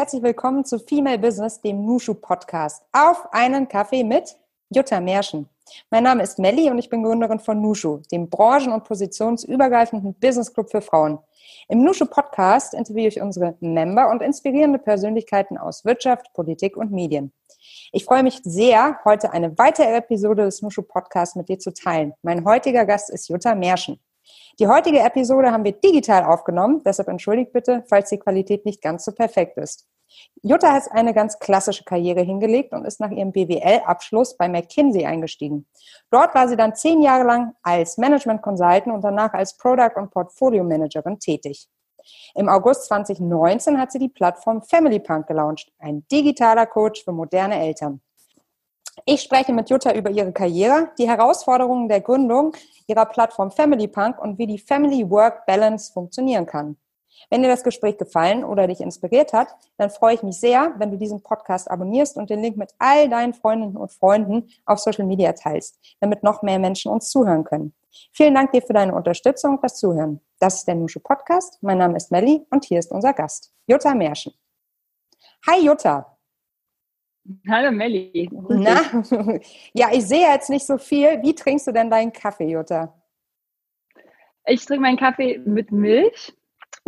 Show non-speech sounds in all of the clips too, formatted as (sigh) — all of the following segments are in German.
Herzlich willkommen zu Female Business, dem Nushu Podcast. Auf einen Kaffee mit Jutta Märschen. Mein Name ist Melli und ich bin Gründerin von Nushu, dem branchen- und positionsübergreifenden Business Club für Frauen. Im Nushu Podcast interviewe ich unsere Member und inspirierende Persönlichkeiten aus Wirtschaft, Politik und Medien. Ich freue mich sehr, heute eine weitere Episode des Nushu Podcasts mit dir zu teilen. Mein heutiger Gast ist Jutta Märschen. Die heutige Episode haben wir digital aufgenommen, deshalb entschuldigt bitte, falls die Qualität nicht ganz so perfekt ist. Jutta hat eine ganz klassische Karriere hingelegt und ist nach ihrem BWL-Abschluss bei McKinsey eingestiegen. Dort war sie dann zehn Jahre lang als Management Consultant und danach als Product- und Portfolio Managerin tätig. Im August 2019 hat sie die Plattform Family Punk gelauncht, ein digitaler Coach für moderne Eltern. Ich spreche mit Jutta über ihre Karriere, die Herausforderungen der Gründung ihrer Plattform Family Punk und wie die Family Work Balance funktionieren kann. Wenn dir das Gespräch gefallen oder dich inspiriert hat, dann freue ich mich sehr, wenn du diesen Podcast abonnierst und den Link mit all deinen Freundinnen und Freunden auf Social Media teilst, damit noch mehr Menschen uns zuhören können. Vielen Dank dir für deine Unterstützung und das Zuhören. Das ist der Nusche Podcast. Mein Name ist Melli und hier ist unser Gast, Jutta Märschen. Hi Jutta. Hallo Melli. Na, (laughs) ja, ich sehe jetzt nicht so viel. Wie trinkst du denn deinen Kaffee, Jutta? Ich trinke meinen Kaffee mit Milch,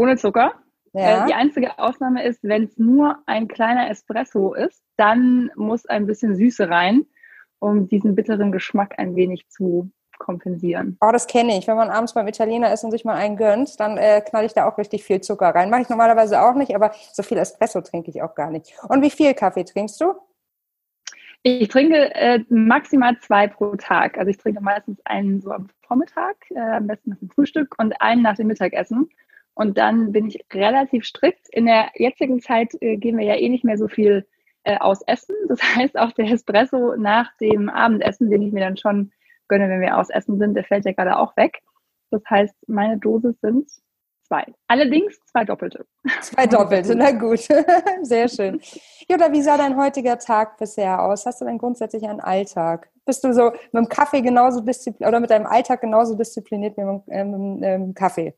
ohne Zucker. Ja. Äh, die einzige Ausnahme ist, wenn es nur ein kleiner Espresso ist, dann muss ein bisschen Süße rein, um diesen bitteren Geschmack ein wenig zu kompensieren. Oh, das kenne ich. Wenn man abends beim Italiener ist und sich mal einen gönnt, dann äh, knall ich da auch richtig viel Zucker rein. Mache ich normalerweise auch nicht, aber so viel Espresso trinke ich auch gar nicht. Und wie viel Kaffee trinkst du? Ich trinke äh, maximal zwei pro Tag. Also ich trinke meistens einen so am Vormittag, äh, am besten nach dem Frühstück und einen nach dem Mittagessen. Und dann bin ich relativ strikt. In der jetzigen Zeit äh, gehen wir ja eh nicht mehr so viel äh, aus Essen. Das (laughs) heißt, auch der Espresso nach dem Abendessen, den ich mir dann schon gönne, wenn wir aus Essen sind, der fällt ja gerade auch weg. Das heißt, meine Dosis sind zwei. Allerdings zwei doppelte. Zwei doppelte, na gut. (laughs) Sehr schön. Jutta, wie sah dein heutiger Tag bisher aus? Hast du denn grundsätzlich einen Alltag? Bist du so mit dem Kaffee genauso diszipliniert oder mit deinem Alltag genauso diszipliniert wie mit dem ähm, Kaffee?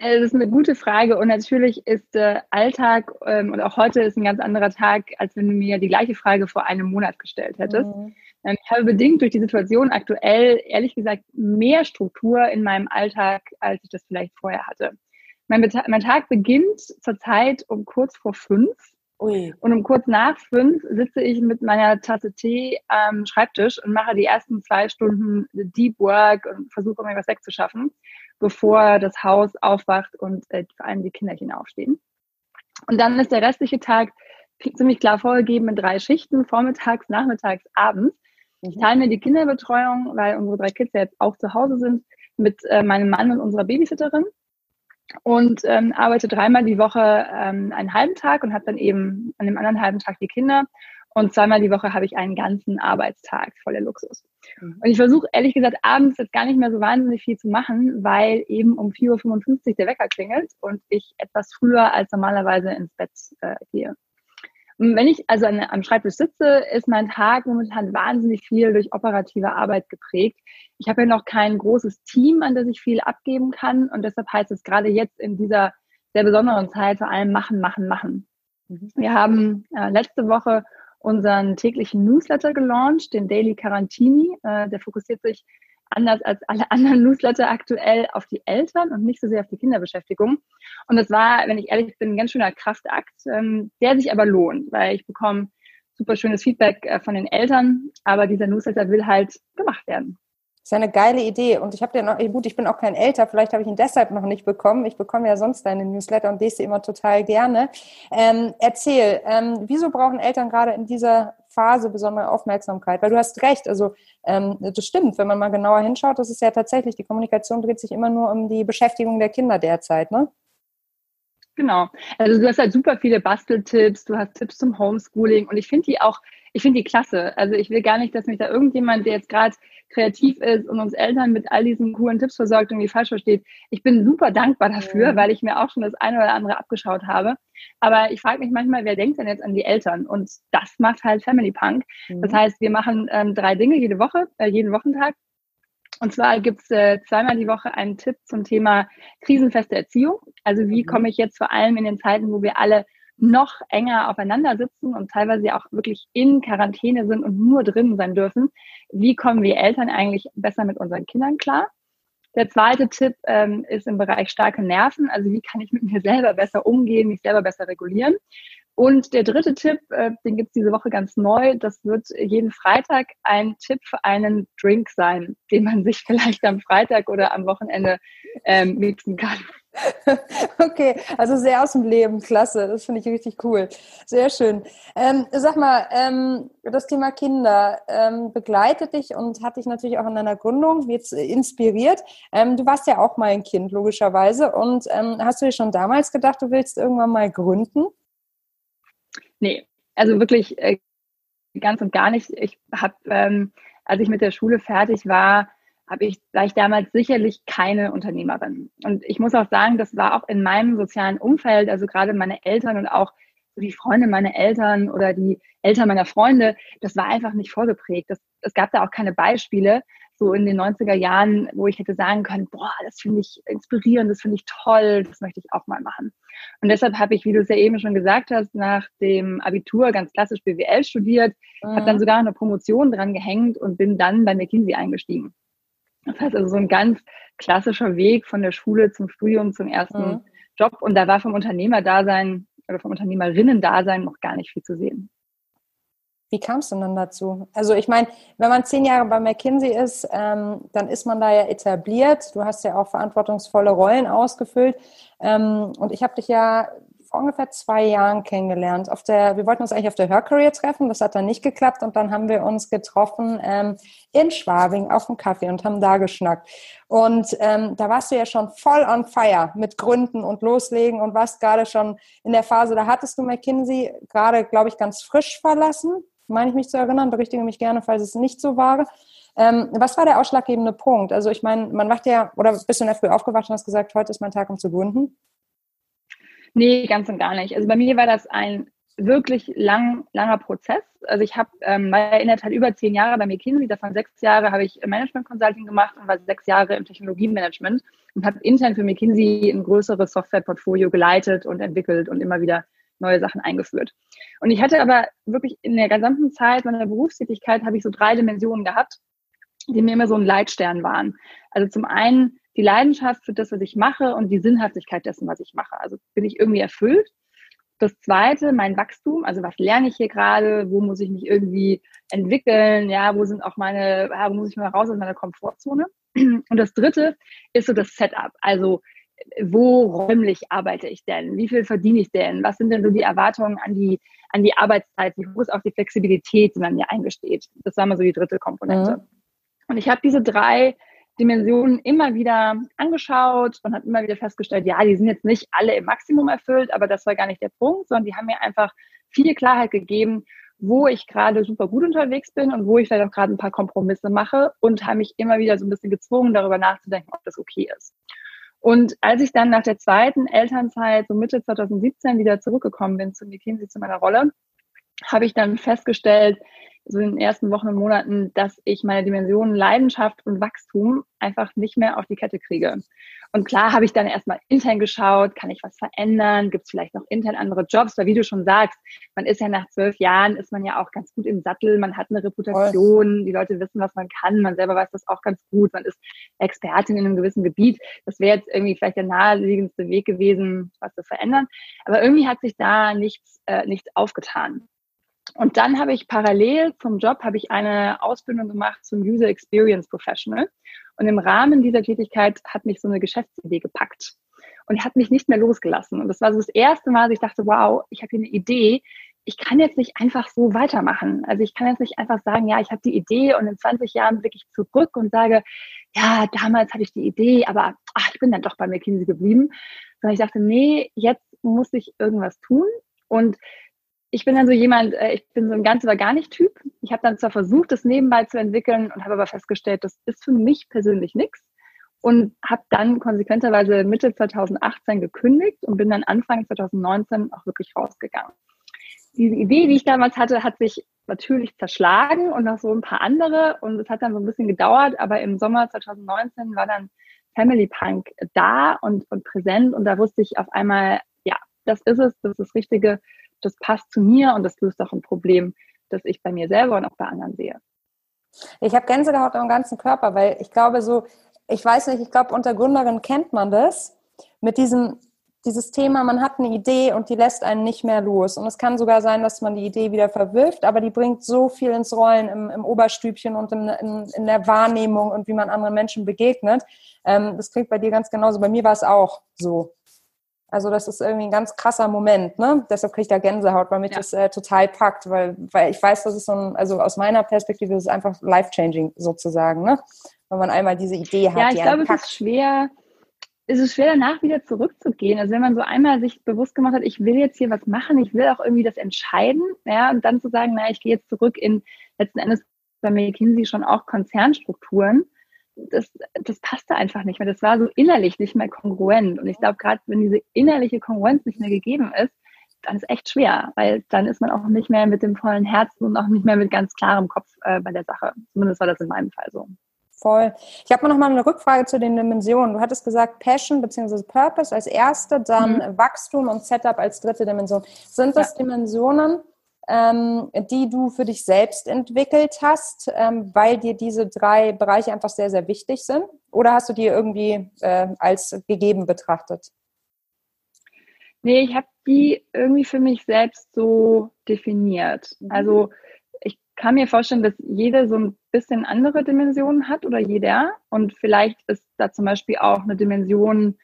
Das ist eine gute Frage und natürlich ist äh, Alltag ähm, und auch heute ist ein ganz anderer Tag, als wenn du mir die gleiche Frage vor einem Monat gestellt hättest. Mhm. Ähm, ich habe bedingt durch die Situation aktuell, ehrlich gesagt, mehr Struktur in meinem Alltag, als ich das vielleicht vorher hatte. Mein, mein Tag beginnt zurzeit um kurz vor fünf. Ui. Und um kurz nach fünf sitze ich mit meiner Tasse Tee am Schreibtisch und mache die ersten zwei Stunden Deep Work und versuche mir was wegzuschaffen, bevor das Haus aufwacht und äh, vor allem die Kinderchen aufstehen. Und dann ist der restliche Tag ziemlich klar vorgegeben mit drei Schichten, vormittags, nachmittags, abends. Ich teile mir die Kinderbetreuung, weil unsere drei Kids ja jetzt auch zu Hause sind, mit äh, meinem Mann und unserer Babysitterin und ähm, arbeite dreimal die Woche ähm, einen halben Tag und habe dann eben an dem anderen halben Tag die Kinder. Und zweimal die Woche habe ich einen ganzen Arbeitstag, voller Luxus. Mhm. Und ich versuche ehrlich gesagt abends jetzt gar nicht mehr so wahnsinnig viel zu machen, weil eben um 4.55 Uhr der Wecker klingelt und ich etwas früher als normalerweise ins Bett äh, gehe. Wenn ich also an, am Schreibtisch sitze, ist mein Tag momentan wahnsinnig viel durch operative Arbeit geprägt. Ich habe ja noch kein großes Team, an das ich viel abgeben kann. Und deshalb heißt es gerade jetzt in dieser sehr besonderen Zeit vor allem machen, machen, machen. Mhm. Wir haben äh, letzte Woche unseren täglichen Newsletter gelauncht, den Daily Carantini. Äh, der fokussiert sich anders als alle anderen Newsletter aktuell auf die Eltern und nicht so sehr auf die Kinderbeschäftigung. Und das war, wenn ich ehrlich bin, ein ganz schöner Kraftakt, ähm, der sich aber lohnt, weil ich bekomme super schönes Feedback äh, von den Eltern, aber dieser Newsletter will halt gemacht werden. Das ist eine geile Idee. Und ich habe dir noch, gut, ich bin auch kein Älter, vielleicht habe ich ihn deshalb noch nicht bekommen. Ich bekomme ja sonst deine Newsletter und lese sie immer total gerne. Ähm, erzähl, ähm, wieso brauchen Eltern gerade in dieser Phase besondere Aufmerksamkeit? Weil du hast recht, also ähm, das stimmt, wenn man mal genauer hinschaut, das ist ja tatsächlich, die Kommunikation dreht sich immer nur um die Beschäftigung der Kinder derzeit, ne? Genau. Also du hast halt super viele Basteltipps, du hast Tipps zum Homeschooling und ich finde die auch, ich finde die klasse. Also ich will gar nicht, dass mich da irgendjemand, der jetzt gerade kreativ ist und uns Eltern mit all diesen coolen Tipps versorgt, irgendwie falsch versteht. Ich bin super dankbar dafür, ja. weil ich mir auch schon das eine oder andere abgeschaut habe. Aber ich frage mich manchmal, wer denkt denn jetzt an die Eltern? Und das macht halt Family Punk. Mhm. Das heißt, wir machen ähm, drei Dinge jede Woche, äh, jeden Wochentag. Und zwar gibt es äh, zweimal die Woche einen Tipp zum Thema krisenfeste Erziehung. Also wie mhm. komme ich jetzt vor allem in den Zeiten, wo wir alle noch enger aufeinander sitzen und teilweise auch wirklich in Quarantäne sind und nur drin sein dürfen, wie kommen wir Eltern eigentlich besser mit unseren Kindern klar? Der zweite Tipp ähm, ist im Bereich starke Nerven. Also wie kann ich mit mir selber besser umgehen, mich selber besser regulieren? Und der dritte Tipp, äh, den gibt es diese Woche ganz neu, das wird jeden Freitag ein Tipp für einen Drink sein, den man sich (laughs) vielleicht am Freitag oder am Wochenende ähm, mixen kann. (laughs) Okay, also sehr aus dem Leben, klasse, das finde ich richtig cool. Sehr schön. Ähm, sag mal, ähm, das Thema Kinder ähm, begleitet dich und hat dich natürlich auch in deiner Gründung jetzt inspiriert. Ähm, du warst ja auch mal ein Kind, logischerweise. Und ähm, hast du dir schon damals gedacht, du willst irgendwann mal gründen? Nee, also wirklich äh, ganz und gar nicht. Ich habe, ähm, als ich mit der Schule fertig war, habe ich, war ich damals sicherlich keine Unternehmerin. Und ich muss auch sagen, das war auch in meinem sozialen Umfeld, also gerade meine Eltern und auch die Freunde meiner Eltern oder die Eltern meiner Freunde, das war einfach nicht vorgeprägt. Das, es gab da auch keine Beispiele, so in den 90er Jahren, wo ich hätte sagen können, boah, das finde ich inspirierend, das finde ich toll, das möchte ich auch mal machen. Und deshalb habe ich, wie du es ja eben schon gesagt hast, nach dem Abitur ganz klassisch BWL studiert, mhm. habe dann sogar eine Promotion dran gehängt und bin dann bei McKinsey eingestiegen. Das heißt also so ein ganz klassischer Weg von der Schule zum Studium, zum ersten mhm. Job. Und da war vom Unternehmerdasein oder vom Unternehmerinnen-Dasein noch gar nicht viel zu sehen. Wie kam es denn dann dazu? Also ich meine, wenn man zehn Jahre bei McKinsey ist, ähm, dann ist man da ja etabliert. Du hast ja auch verantwortungsvolle Rollen ausgefüllt. Ähm, und ich habe dich ja vor ungefähr zwei Jahren kennengelernt. Auf der, wir wollten uns eigentlich auf der Hörcareer treffen, das hat dann nicht geklappt und dann haben wir uns getroffen ähm, in Schwabing auf dem Kaffee und haben da geschnackt. Und ähm, da warst du ja schon voll on fire mit Gründen und Loslegen und warst gerade schon in der Phase, da hattest du McKinsey gerade, glaube ich, ganz frisch verlassen, meine ich mich zu erinnern, berichtige mich gerne, falls es nicht so war. Ähm, was war der ausschlaggebende Punkt? Also ich meine, man wacht ja, oder bist du in der Früh aufgewacht und hast gesagt, heute ist mein Tag, um zu gründen? Nee, ganz und gar nicht. Also bei mir war das ein wirklich lang, langer Prozess. Also ich habe ähm, in der Tat über zehn Jahre bei McKinsey, davon sechs Jahre habe ich Management Consulting gemacht und war sechs Jahre im Technologiemanagement und habe intern für McKinsey ein größeres Softwareportfolio geleitet und entwickelt und immer wieder neue Sachen eingeführt. Und ich hatte aber wirklich in der gesamten Zeit meiner Berufstätigkeit habe ich so drei Dimensionen gehabt, die mir immer so ein Leitstern waren. Also zum einen die Leidenschaft für das, was ich mache und die Sinnhaftigkeit dessen, was ich mache. Also bin ich irgendwie erfüllt. Das zweite, mein Wachstum, also was lerne ich hier gerade, wo muss ich mich irgendwie entwickeln, ja, wo sind auch meine, ja, wo muss ich mal raus aus meiner Komfortzone. Und das dritte ist so das Setup, also wo räumlich arbeite ich denn? Wie viel verdiene ich denn? Was sind denn so die Erwartungen an die, an die Arbeitszeit? Wie hoch ist auch die Flexibilität, die man mir eingesteht? Das war mal so die dritte Komponente. Mhm. Und ich habe diese drei Dimensionen immer wieder angeschaut und habe immer wieder festgestellt, ja, die sind jetzt nicht alle im Maximum erfüllt, aber das war gar nicht der Punkt, sondern die haben mir einfach viel Klarheit gegeben, wo ich gerade super gut unterwegs bin und wo ich vielleicht auch gerade ein paar Kompromisse mache und habe mich immer wieder so ein bisschen gezwungen, darüber nachzudenken, ob das okay ist. Und als ich dann nach der zweiten Elternzeit, so Mitte 2017, wieder zurückgekommen bin zu McKinsey, zu meiner Rolle, habe ich dann festgestellt, so in den ersten Wochen und Monaten, dass ich meine Dimensionen Leidenschaft und Wachstum einfach nicht mehr auf die Kette kriege. Und klar habe ich dann erstmal intern geschaut, kann ich was verändern, gibt es vielleicht noch intern andere Jobs, weil wie du schon sagst, man ist ja nach zwölf Jahren, ist man ja auch ganz gut im Sattel, man hat eine Reputation, die Leute wissen, was man kann, man selber weiß das auch ganz gut, man ist Expertin in einem gewissen Gebiet. Das wäre jetzt irgendwie vielleicht der naheliegendste Weg gewesen, was zu verändern. Aber irgendwie hat sich da nichts, äh, nichts aufgetan. Und dann habe ich parallel zum Job habe ich eine Ausbildung gemacht zum User Experience Professional. Und im Rahmen dieser Tätigkeit hat mich so eine Geschäftsidee gepackt und hat mich nicht mehr losgelassen. Und das war so das erste Mal, dass ich dachte, wow, ich habe hier eine Idee. Ich kann jetzt nicht einfach so weitermachen. Also ich kann jetzt nicht einfach sagen, ja, ich habe die Idee und in 20 Jahren blicke ich zurück und sage, ja, damals hatte ich die Idee, aber ach, ich bin dann doch bei McKinsey geblieben. Sondern ich dachte, nee, jetzt muss ich irgendwas tun. Und ich bin dann so jemand, äh, ich bin so ein ganz oder gar nicht Typ. Ich habe dann zwar versucht, das nebenbei zu entwickeln und habe aber festgestellt, das ist für mich persönlich nichts und habe dann konsequenterweise Mitte 2018 gekündigt und bin dann Anfang 2019 auch wirklich rausgegangen. Diese Idee, die ich damals hatte, hat sich natürlich zerschlagen und noch so ein paar andere. Und es hat dann so ein bisschen gedauert, aber im Sommer 2019 war dann Family Punk da und, und präsent. Und da wusste ich auf einmal, ja, das ist es, das ist das Richtige, das passt zu mir und das löst auch ein Problem, das ich bei mir selber und auch bei anderen sehe. Ich habe Gänsehaut am ganzen Körper, weil ich glaube so, ich weiß nicht, ich glaube unter Gründerin kennt man das mit diesem dieses Thema, man hat eine Idee und die lässt einen nicht mehr los. Und es kann sogar sein, dass man die Idee wieder verwirft, aber die bringt so viel ins Rollen im, im Oberstübchen und in, in, in, der Wahrnehmung und wie man anderen Menschen begegnet. Ähm, das klingt bei dir ganz genauso. Bei mir war es auch so. Also das ist irgendwie ein ganz krasser Moment, ne? Deshalb kriege ich da Gänsehaut, weil mich ja. das äh, total packt, weil, weil ich weiß, dass es so ein, also aus meiner Perspektive ist es einfach life-changing sozusagen, ne? Wenn man einmal diese Idee hat. Ja, ich glaube, es ist schwer, ist es schwer, danach wieder zurückzugehen. Also wenn man so einmal sich bewusst gemacht hat, ich will jetzt hier was machen, ich will auch irgendwie das entscheiden, ja, und dann zu sagen, na, ich gehe jetzt zurück in letzten Endes bei McKinsey schon auch Konzernstrukturen, das, das passte einfach nicht mehr. Das war so innerlich nicht mehr kongruent. Und ich glaube, gerade wenn diese innerliche Kongruenz nicht mehr gegeben ist, dann ist es echt schwer, weil dann ist man auch nicht mehr mit dem vollen Herzen und auch nicht mehr mit ganz klarem Kopf äh, bei der Sache. Zumindest war das in meinem Fall so. Voll. Ich habe noch mal eine Rückfrage zu den Dimensionen. Du hattest gesagt Passion bzw. Purpose als erste, dann mhm. Wachstum und Setup als dritte Dimension. Sind das ja. Dimensionen, ähm, die du für dich selbst entwickelt hast, ähm, weil dir diese drei Bereiche einfach sehr, sehr wichtig sind? Oder hast du die irgendwie äh, als gegeben betrachtet? Nee, ich habe die irgendwie für mich selbst so definiert. Mhm. Also kann mir vorstellen, dass jede so ein bisschen andere Dimensionen hat oder jeder. Und vielleicht ist da zum Beispiel auch eine Dimension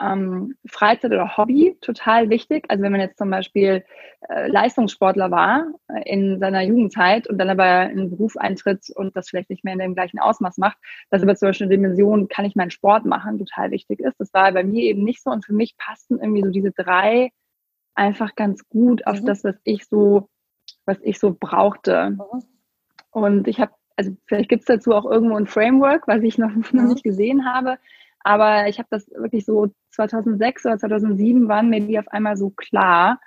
ähm, Freizeit oder Hobby total wichtig. Also wenn man jetzt zum Beispiel äh, Leistungssportler war äh, in seiner Jugendzeit und dann aber in einen Beruf eintritt und das vielleicht nicht mehr in dem gleichen Ausmaß macht, dass aber zum Beispiel eine Dimension, kann ich meinen Sport machen, total wichtig ist. Das war bei mir eben nicht so und für mich passten irgendwie so diese drei einfach ganz gut auf mhm. das, was ich so was ich so brauchte. Mhm. Und ich habe, also vielleicht gibt es dazu auch irgendwo ein Framework, was ich noch, noch mhm. nicht gesehen habe. Aber ich habe das wirklich so 2006 oder 2007 waren mir die auf einmal so klar.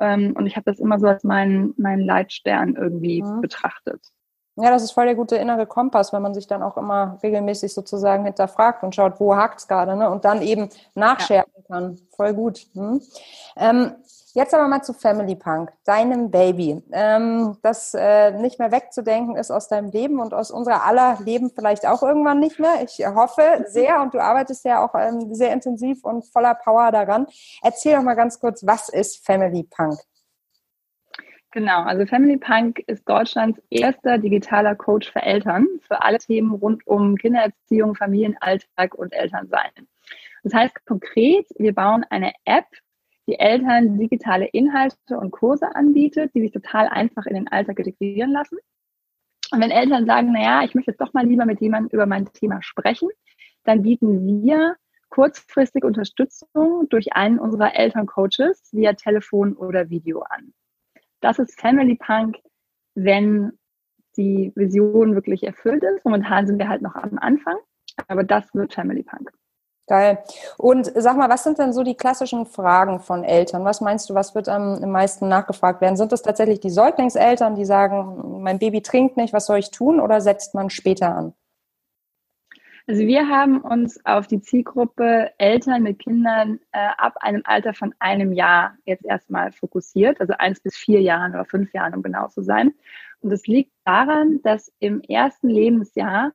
Ähm, und ich habe das immer so als meinen mein Leitstern irgendwie mhm. betrachtet. Ja, das ist voll der gute innere Kompass, wenn man sich dann auch immer regelmäßig sozusagen hinterfragt und schaut, wo hakt es gerade, ne? Und dann eben nachschärfen ja. kann. Voll gut. Hm? Ähm, Jetzt aber mal zu Family Punk, deinem Baby. Ähm, das äh, nicht mehr wegzudenken ist aus deinem Leben und aus unserer aller Leben vielleicht auch irgendwann nicht mehr. Ich hoffe sehr und du arbeitest ja auch ähm, sehr intensiv und voller Power daran. Erzähl doch mal ganz kurz, was ist Family Punk? Genau, also Family Punk ist Deutschlands erster digitaler Coach für Eltern für alle Themen rund um Kindererziehung, Familienalltag und Elternsein. Das heißt konkret, wir bauen eine App die Eltern digitale Inhalte und Kurse anbietet, die sich total einfach in den Alltag integrieren lassen. Und wenn Eltern sagen, naja, ich möchte jetzt doch mal lieber mit jemandem über mein Thema sprechen, dann bieten wir kurzfristig Unterstützung durch einen unserer Elterncoaches via Telefon oder Video an. Das ist Family Punk, wenn die Vision wirklich erfüllt ist. Momentan sind wir halt noch am Anfang, aber das wird Family Punk. Geil. Und sag mal, was sind denn so die klassischen Fragen von Eltern? Was meinst du, was wird am meisten nachgefragt werden? Sind es tatsächlich die Säuglingseltern, die sagen, mein Baby trinkt nicht, was soll ich tun? Oder setzt man später an? Also wir haben uns auf die Zielgruppe Eltern mit Kindern äh, ab einem Alter von einem Jahr jetzt erstmal fokussiert, also eins bis vier Jahren oder fünf Jahren, um genau zu sein. Und das liegt daran, dass im ersten Lebensjahr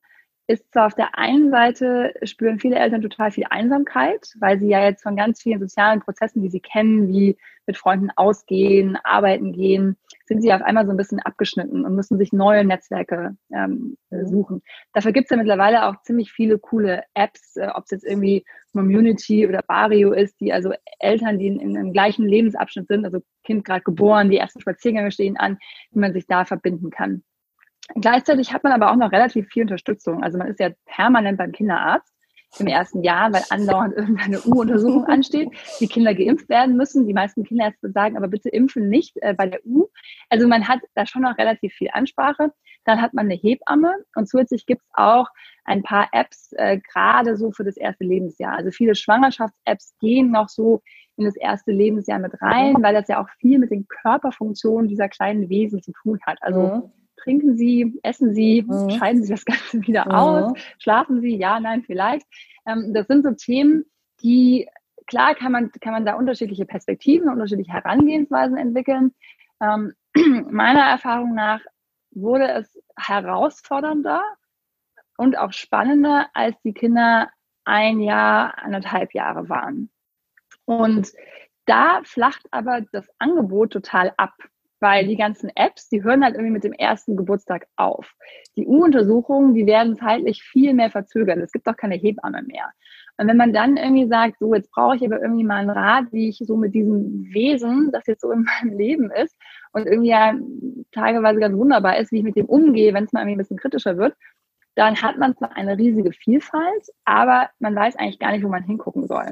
ist zwar auf der einen Seite spüren viele Eltern total viel Einsamkeit, weil sie ja jetzt von ganz vielen sozialen Prozessen, die sie kennen, wie mit Freunden ausgehen, arbeiten gehen, sind sie auf einmal so ein bisschen abgeschnitten und müssen sich neue Netzwerke ähm, suchen. Dafür gibt es ja mittlerweile auch ziemlich viele coole Apps, äh, ob es jetzt irgendwie Community oder Barrio ist, die also Eltern, die in, in einem gleichen Lebensabschnitt sind, also Kind gerade geboren, die ersten Spaziergänge stehen an, wie man sich da verbinden kann. Gleichzeitig hat man aber auch noch relativ viel Unterstützung. Also man ist ja permanent beim Kinderarzt im ersten Jahr, weil andauernd irgendeine U-Untersuchung ansteht, die Kinder geimpft werden müssen. Die meisten Kinderärzte sagen aber bitte impfen nicht äh, bei der U. Also man hat da schon noch relativ viel Ansprache. Dann hat man eine Hebamme und zusätzlich gibt es auch ein paar Apps, äh, gerade so für das erste Lebensjahr. Also viele Schwangerschafts-Apps gehen noch so in das erste Lebensjahr mit rein, weil das ja auch viel mit den Körperfunktionen dieser kleinen Wesen zu tun hat. Also mhm. Trinken Sie, essen Sie, mhm. scheiden Sie das Ganze (laughs) wieder mhm. aus, schlafen Sie, ja, nein, vielleicht. Ähm, das sind so Themen, die klar kann man, kann man da unterschiedliche Perspektiven, unterschiedliche Herangehensweisen entwickeln. Ähm, (clears throat) meiner Erfahrung nach wurde es herausfordernder und auch spannender, als die Kinder ein Jahr, anderthalb Jahre waren. Und da flacht aber das Angebot total ab, weil die ganzen Apps, die hören halt irgendwie mit dem ersten Geburtstag auf. Die U-Untersuchungen, die werden zeitlich viel mehr verzögert. Es gibt auch keine Hebamme mehr. Und wenn man dann irgendwie sagt, so jetzt brauche ich aber irgendwie mal einen Rat, wie ich so mit diesem Wesen, das jetzt so in (laughs) meinem Leben ist und irgendwie ja tageweise ganz wunderbar ist, wie ich mit dem umgehe, wenn es mal irgendwie ein bisschen kritischer wird, dann hat man zwar eine riesige Vielfalt, aber man weiß eigentlich gar nicht, wo man hingucken soll.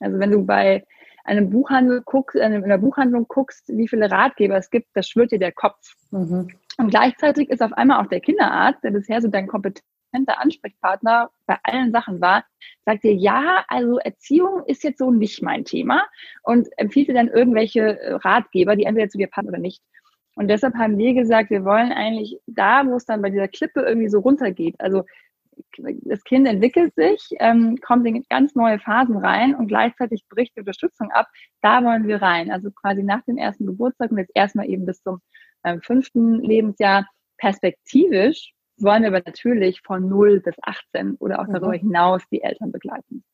Also wenn du bei einem Buchhandel guckst, in einer Buchhandlung guckst, wie viele Ratgeber es gibt, das schwirrt dir der Kopf. Mhm. Und gleichzeitig ist auf einmal auch der Kinderarzt, der bisher so dein kompetenter Ansprechpartner bei allen Sachen war, sagt dir, ja, also Erziehung ist jetzt so nicht mein Thema und empfiehlt dir dann irgendwelche äh, Ratgeber, die entweder zu dir passen oder nicht. Und deshalb haben wir gesagt, wir wollen eigentlich da, wo es dann bei dieser Klippe irgendwie so runtergeht, also das Kind entwickelt sich, ähm, kommt in ganz neue Phasen rein und gleichzeitig bricht die Unterstützung ab. Da wollen wir rein. Also quasi nach dem ersten Geburtstag und jetzt erstmal eben bis zum ähm, fünften Lebensjahr. Perspektivisch wollen wir aber natürlich von 0 bis 18 oder auch darüber mhm. hinaus die Eltern begleiten.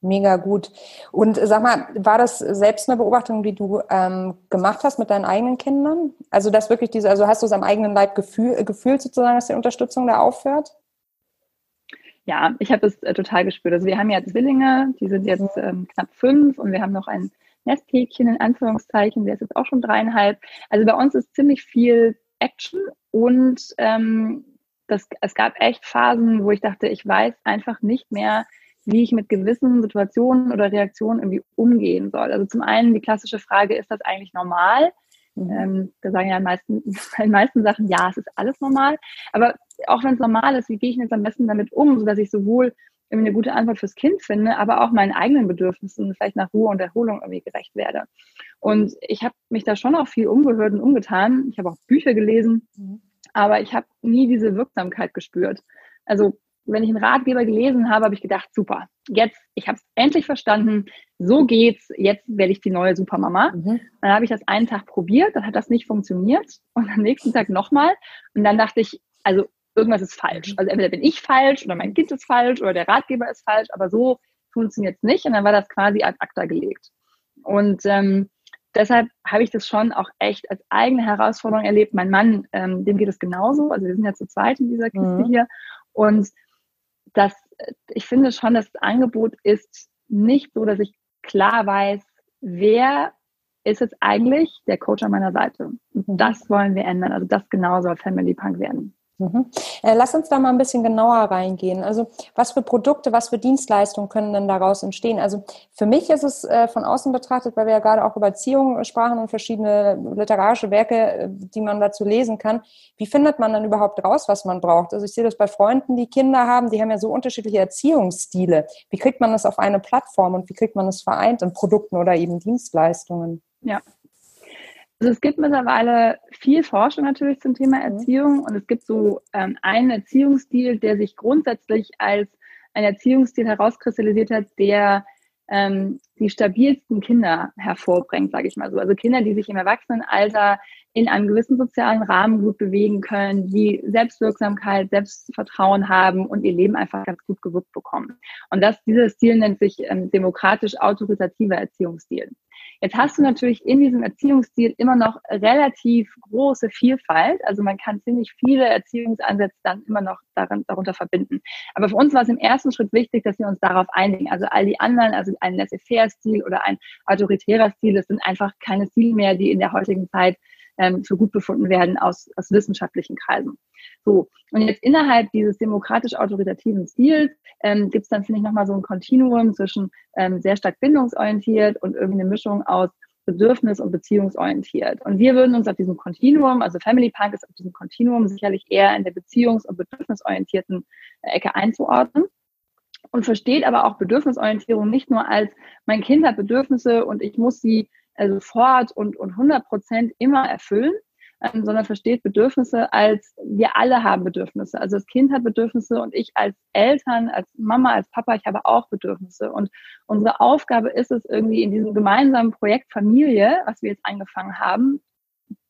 Mega gut. Und sag mal, war das selbst eine Beobachtung, die du ähm, gemacht hast mit deinen eigenen Kindern? Also das wirklich diese, also hast du es am eigenen Leib gefühl, gefühlt sozusagen, dass die Unterstützung da aufhört? Ja, ich habe es äh, total gespürt. Also wir haben ja Zwillinge, die sind jetzt ähm, knapp fünf und wir haben noch ein Nesthäkchen in Anführungszeichen, der ist jetzt auch schon dreieinhalb. Also bei uns ist ziemlich viel Action und ähm, das, es gab echt Phasen, wo ich dachte, ich weiß einfach nicht mehr, wie ich mit gewissen Situationen oder Reaktionen irgendwie umgehen soll. Also zum einen die klassische Frage, ist das eigentlich normal? Mhm. Ähm, da sagen ja in meisten, (laughs) in den meisten Sachen, ja, es ist alles normal. Aber auch wenn es normal ist, wie gehe ich jetzt am besten damit um, sodass ich sowohl eine gute Antwort fürs Kind finde, aber auch meinen eigenen Bedürfnissen vielleicht nach Ruhe und Erholung irgendwie gerecht werde. Und ich habe mich da schon auch viel umgehört und umgetan. Ich habe auch Bücher gelesen, mhm. aber ich habe nie diese Wirksamkeit gespürt. Also wenn ich einen Ratgeber gelesen habe, habe ich gedacht, super, jetzt, ich habe es endlich verstanden, so geht's, jetzt werde ich die neue Supermama. Mhm. Dann habe ich das einen Tag probiert, dann hat das nicht funktioniert und am nächsten Tag nochmal und dann dachte ich, also irgendwas ist falsch. Also entweder bin ich falsch oder mein Kind ist falsch oder der Ratgeber ist falsch, aber so funktioniert es nicht und dann war das quasi ad acta gelegt. Und ähm, deshalb habe ich das schon auch echt als eigene Herausforderung erlebt. Mein Mann, ähm, dem geht es genauso. Also wir sind ja zu zweit in dieser Kiste mhm. hier. Und das, ich finde schon, das Angebot ist nicht so, dass ich klar weiß, wer ist jetzt eigentlich der Coach an meiner Seite. Und mhm. das wollen wir ändern. Also das genau soll Family Punk werden. Mhm. Äh, lass uns da mal ein bisschen genauer reingehen. Also was für Produkte, was für Dienstleistungen können denn daraus entstehen? Also für mich ist es äh, von außen betrachtet, weil wir ja gerade auch über Erziehung sprachen und verschiedene literarische Werke, äh, die man dazu lesen kann. Wie findet man dann überhaupt raus, was man braucht? Also ich sehe das bei Freunden, die Kinder haben, die haben ja so unterschiedliche Erziehungsstile. Wie kriegt man das auf eine Plattform und wie kriegt man das vereint in Produkten oder eben Dienstleistungen? Ja, also es gibt mittlerweile viel Forschung natürlich zum Thema mhm. Erziehung und es gibt so ähm, einen Erziehungsstil, der sich grundsätzlich als ein Erziehungsstil herauskristallisiert hat, der ähm, die stabilsten Kinder hervorbringt, sage ich mal so. Also Kinder, die sich im Erwachsenenalter in einem gewissen sozialen Rahmen gut bewegen können, die Selbstwirksamkeit, Selbstvertrauen haben und ihr Leben einfach ganz gut gewuppt bekommen. Und das, dieser Stil nennt sich ähm, demokratisch-autoritativer Erziehungsstil. Jetzt hast du natürlich in diesem Erziehungsstil immer noch relativ große Vielfalt. Also man kann ziemlich viele Erziehungsansätze dann immer noch darin, darunter verbinden. Aber für uns war es im ersten Schritt wichtig, dass wir uns darauf einigen. Also all die anderen, also ein laissez-faire-Stil oder ein autoritärer Stil, das sind einfach keine Stile mehr, die in der heutigen Zeit ähm, für gut befunden werden aus, aus wissenschaftlichen Kreisen. So, und jetzt innerhalb dieses demokratisch-autoritativen Stils ähm, gibt es dann, finde ich, nochmal so ein Kontinuum zwischen ähm, sehr stark bindungsorientiert und irgendeine Mischung aus bedürfnis- und beziehungsorientiert. Und wir würden uns auf diesem Kontinuum, also Family Punk ist auf diesem Kontinuum sicherlich eher in der beziehungs- und bedürfnisorientierten Ecke einzuordnen. und versteht aber auch Bedürfnisorientierung nicht nur als, mein Kind hat Bedürfnisse und ich muss sie äh, sofort und, und 100 Prozent immer erfüllen, ähm, sondern versteht Bedürfnisse als, wir alle haben Bedürfnisse. Also das Kind hat Bedürfnisse und ich als Eltern, als Mama, als Papa, ich habe auch Bedürfnisse. Und unsere Aufgabe ist es irgendwie in diesem gemeinsamen Projekt Familie, was wir jetzt angefangen haben,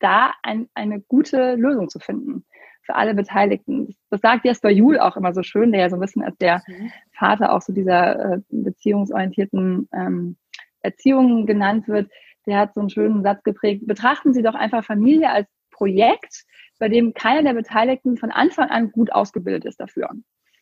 da ein, eine gute Lösung zu finden für alle Beteiligten. Das sagt Jesper Juhl auch immer so schön, der ja so ein bisschen als der mhm. Vater auch so dieser äh, beziehungsorientierten ähm, Erziehung genannt wird. Der hat so einen schönen Satz geprägt. Betrachten Sie doch einfach Familie als Projekt, bei dem keiner der Beteiligten von Anfang an gut ausgebildet ist dafür.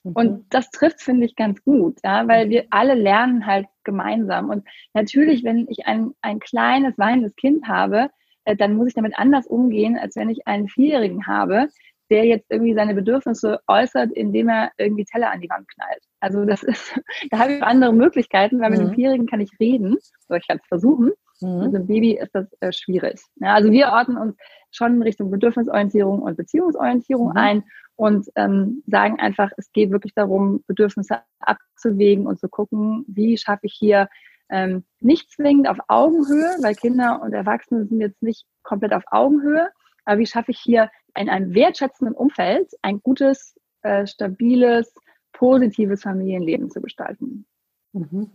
Mhm. Und das trifft, finde ich, ganz gut, ja, weil wir alle lernen halt gemeinsam. Und natürlich, wenn ich ein, ein kleines, weinendes Kind habe, äh, dann muss ich damit anders umgehen, als wenn ich einen Vierjährigen habe, der jetzt irgendwie seine Bedürfnisse äußert, indem er irgendwie Teller an die Wand knallt. Also das ist, (laughs) da habe ich andere Möglichkeiten, weil mit mhm. einem Vierjährigen kann ich reden, oder ich kann es versuchen. Mhm. Einem Baby ist das äh, schwierig. Ja, also wir ordnen uns schon in Richtung Bedürfnisorientierung und Beziehungsorientierung mhm. ein und ähm, sagen einfach, es geht wirklich darum, Bedürfnisse abzuwägen und zu gucken, wie schaffe ich hier ähm, nicht zwingend auf Augenhöhe, weil Kinder und Erwachsene sind jetzt nicht komplett auf Augenhöhe, aber wie schaffe ich hier in einem wertschätzenden Umfeld ein gutes, äh, stabiles, positives Familienleben zu gestalten? Mhm.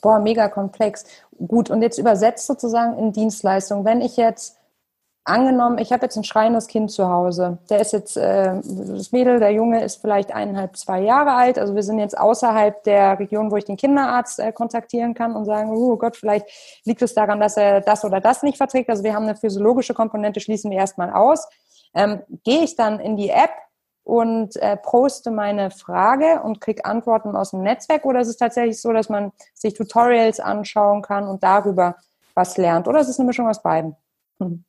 Boah, mega komplex. Gut, und jetzt übersetzt sozusagen in Dienstleistung. Wenn ich jetzt angenommen, ich habe jetzt ein schreiendes Kind zu Hause. Der ist jetzt, äh, das Mädel, der Junge ist vielleicht eineinhalb, zwei Jahre alt. Also wir sind jetzt außerhalb der Region, wo ich den Kinderarzt äh, kontaktieren kann und sagen, oh Gott, vielleicht liegt es daran, dass er das oder das nicht verträgt. Also wir haben eine physiologische Komponente, schließen wir erstmal aus. Ähm, Gehe ich dann in die App und äh, poste meine Frage und kriege Antworten aus dem Netzwerk oder ist es tatsächlich so, dass man sich Tutorials anschauen kann und darüber was lernt? Oder ist es eine Mischung aus beiden? Hm.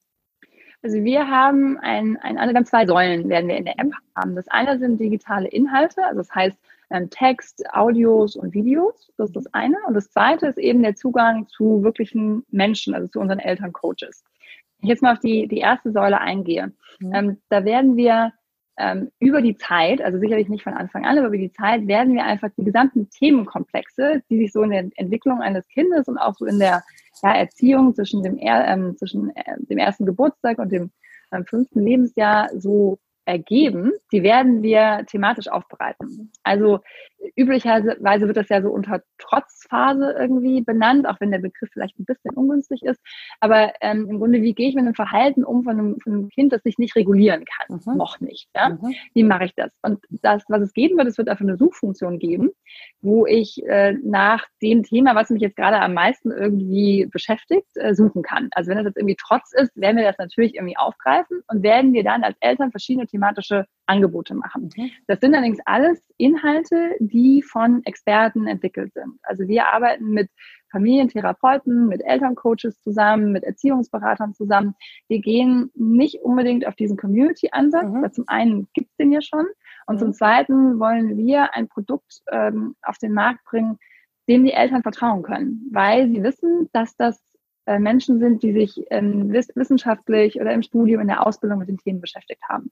Also wir haben ein, ein, also ganz zwei Säulen werden wir in der App haben. Das eine sind digitale Inhalte, also das heißt ähm, Text, Audios und Videos. Das ist das eine. Und das zweite ist eben der Zugang zu wirklichen Menschen, also zu unseren Elterncoaches. Wenn ich jetzt mal auf die, die erste Säule eingehe, mhm. ähm, da werden wir ähm, über die Zeit, also sicherlich nicht von Anfang an, aber über die Zeit werden wir einfach die gesamten Themenkomplexe, die sich so in der Entwicklung eines Kindes und auch so in der ja, Erziehung zwischen dem, ähm, zwischen äh, dem ersten Geburtstag und dem ähm, fünften Lebensjahr so ergeben, die werden wir thematisch aufbereiten. Also üblicherweise wird das ja so unter Trotzphase irgendwie benannt, auch wenn der Begriff vielleicht ein bisschen ungünstig ist. Aber ähm, im Grunde, wie gehe ich mit einem Verhalten um von einem, von einem Kind, das sich nicht regulieren kann? Mhm. Noch nicht. Ja? Mhm. Wie mache ich das? Und das, was es geben wird, es wird einfach eine Suchfunktion geben, wo ich äh, nach dem Thema, was mich jetzt gerade am meisten irgendwie beschäftigt, äh, suchen kann. Also wenn das jetzt irgendwie Trotz ist, werden wir das natürlich irgendwie aufgreifen und werden wir dann als Eltern verschiedene thematische Angebote machen. Mhm. Das sind allerdings alles Inhalte, die von Experten entwickelt sind. Also wir arbeiten mit Familientherapeuten, mit Elterncoaches zusammen, mit Erziehungsberatern zusammen. Wir gehen nicht unbedingt auf diesen Community-Ansatz, mhm. weil zum einen gibt es den ja schon und mhm. zum zweiten wollen wir ein Produkt ähm, auf den Markt bringen, dem die Eltern vertrauen können, weil sie wissen, dass das äh, Menschen sind, die sich ähm, wissenschaftlich oder im Studium, in der Ausbildung mit den Themen beschäftigt haben.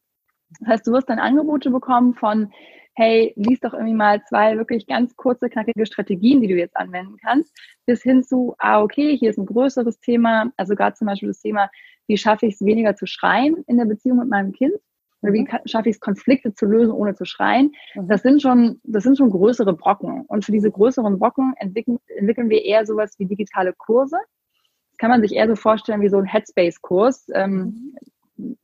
Das heißt, du wirst dann Angebote bekommen von, hey, lies doch irgendwie mal zwei wirklich ganz kurze, knackige Strategien, die du jetzt anwenden kannst, bis hin zu, ah, okay, hier ist ein größeres Thema, also gerade zum Beispiel das Thema, wie schaffe ich es weniger zu schreien in der Beziehung mit meinem Kind? Oder wie mhm. schaffe ich es, Konflikte zu lösen, ohne zu schreien? Mhm. Das sind schon, das sind schon größere Brocken. Und für diese größeren Brocken entwickeln, entwickeln wir eher sowas wie digitale Kurse. Das kann man sich eher so vorstellen wie so ein Headspace-Kurs. Ähm, mhm.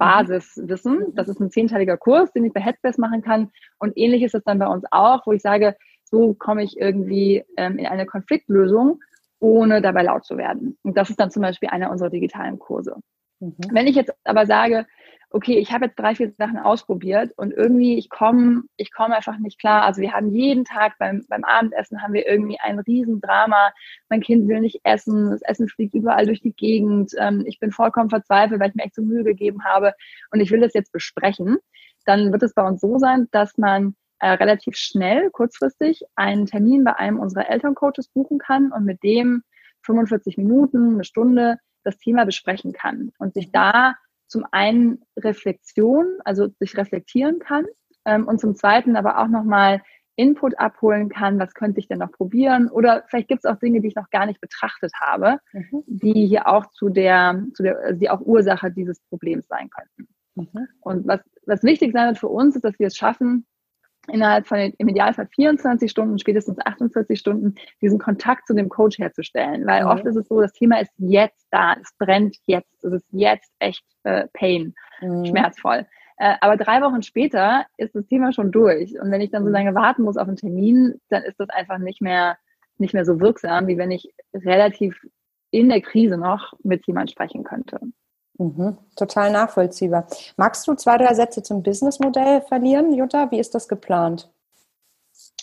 Basiswissen. Das ist ein zehnteiliger Kurs, den ich bei Headspace machen kann. Und ähnlich ist es dann bei uns auch, wo ich sage, so komme ich irgendwie ähm, in eine Konfliktlösung, ohne dabei laut zu werden. Und das ist dann zum Beispiel einer unserer digitalen Kurse. Mhm. Wenn ich jetzt aber sage, okay, ich habe jetzt drei, vier Sachen ausprobiert und irgendwie, ich komme ich komme einfach nicht klar. Also wir haben jeden Tag beim, beim Abendessen haben wir irgendwie ein Riesendrama. Mein Kind will nicht essen, das Essen fliegt überall durch die Gegend. Ähm, ich bin vollkommen verzweifelt, weil ich mir echt so Mühe gegeben habe und ich will das jetzt besprechen. Dann wird es bei uns so sein, dass man äh, relativ schnell, kurzfristig, einen Termin bei einem unserer Elterncoaches buchen kann und mit dem 45 Minuten, eine Stunde das Thema besprechen kann und sich da zum einen Reflexion, also sich reflektieren kann ähm, und zum zweiten aber auch nochmal Input abholen kann, was könnte ich denn noch probieren oder vielleicht gibt es auch Dinge, die ich noch gar nicht betrachtet habe, mhm. die hier auch zu der, zu der, also die auch Ursache dieses Problems sein könnten. Mhm. Und was, was wichtig sein wird für uns, ist, dass wir es schaffen, innerhalb von im Idealfall 24 Stunden, spätestens 48 Stunden, diesen Kontakt zu dem Coach herzustellen. Weil mhm. oft ist es so, das Thema ist jetzt da, es brennt jetzt, es ist jetzt echt äh, Pain, mhm. schmerzvoll. Äh, aber drei Wochen später ist das Thema schon durch. Und wenn ich dann so mhm. lange warten muss auf einen Termin, dann ist das einfach nicht mehr, nicht mehr so wirksam, wie wenn ich relativ in der Krise noch mit jemand sprechen könnte. Mhm, total nachvollziehbar. Magst du zwei, drei Sätze zum Businessmodell verlieren, Jutta? Wie ist das geplant?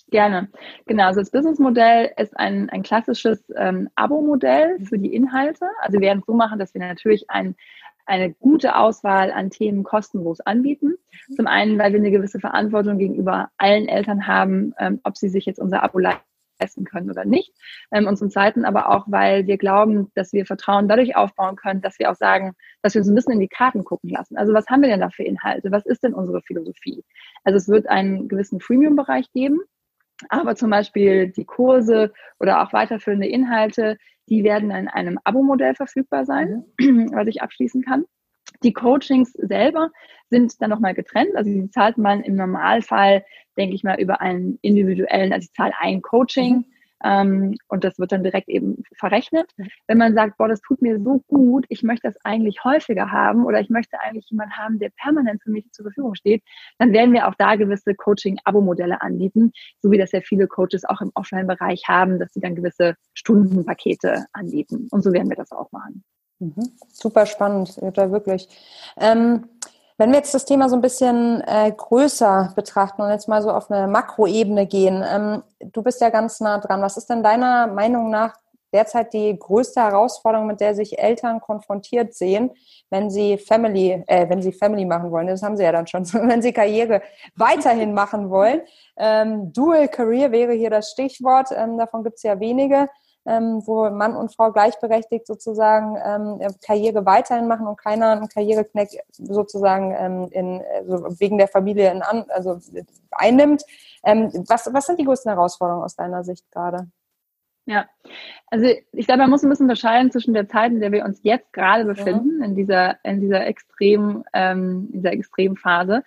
Gerne. Genau, also das Businessmodell ist ein, ein klassisches ähm, Abo-Modell für die Inhalte. Also wir werden es so machen, dass wir natürlich ein, eine gute Auswahl an Themen kostenlos anbieten. Zum einen, weil wir eine gewisse Verantwortung gegenüber allen Eltern haben, ähm, ob sie sich jetzt unser Abo leisten essen können oder nicht. Ähm, und zum Zweiten aber auch, weil wir glauben, dass wir Vertrauen dadurch aufbauen können, dass wir auch sagen, dass wir uns ein bisschen in die Karten gucken lassen. Also was haben wir denn da für Inhalte? Was ist denn unsere Philosophie? Also es wird einen gewissen Freemium-Bereich geben, aber zum Beispiel die Kurse oder auch weiterführende Inhalte, die werden in einem Abo-Modell verfügbar sein, mhm. was ich abschließen kann. Die Coachings selber sind dann nochmal getrennt. Also die zahlt man im Normalfall, denke ich mal, über einen individuellen, also ich zahle ein Coaching. Mhm. Ähm, und das wird dann direkt eben verrechnet. Mhm. Wenn man sagt, boah, das tut mir so gut, ich möchte das eigentlich häufiger haben oder ich möchte eigentlich jemanden haben, der permanent für mich zur Verfügung steht, dann werden wir auch da gewisse Coaching-Abo-Modelle anbieten, so wie das ja viele Coaches auch im Offline-Bereich haben, dass sie dann gewisse Stundenpakete anbieten. Und so werden wir das auch machen. Mhm. Super spannend, Jutta, wirklich. Ähm, wenn wir jetzt das Thema so ein bisschen äh, größer betrachten und jetzt mal so auf eine Makroebene gehen, ähm, du bist ja ganz nah dran. Was ist denn deiner Meinung nach derzeit die größte Herausforderung, mit der sich Eltern konfrontiert sehen, wenn sie Family, äh, wenn sie Family machen wollen? Das haben sie ja dann schon, (laughs) wenn sie Karriere weiterhin machen wollen. Ähm, Dual Career wäre hier das Stichwort. Ähm, davon gibt es ja wenige ähm, wo Mann und Frau gleichberechtigt sozusagen ähm, Karriere weiterhin machen und keiner einen Karrierekneck sozusagen ähm, in, also wegen der Familie in an, also einnimmt. Ähm, was, was sind die größten Herausforderungen aus deiner Sicht gerade? Ja, also ich glaube, man muss ein bisschen unterscheiden zwischen der Zeit, in der wir uns jetzt gerade befinden, ja. in dieser, in dieser extrem, ähm, dieser Extremphase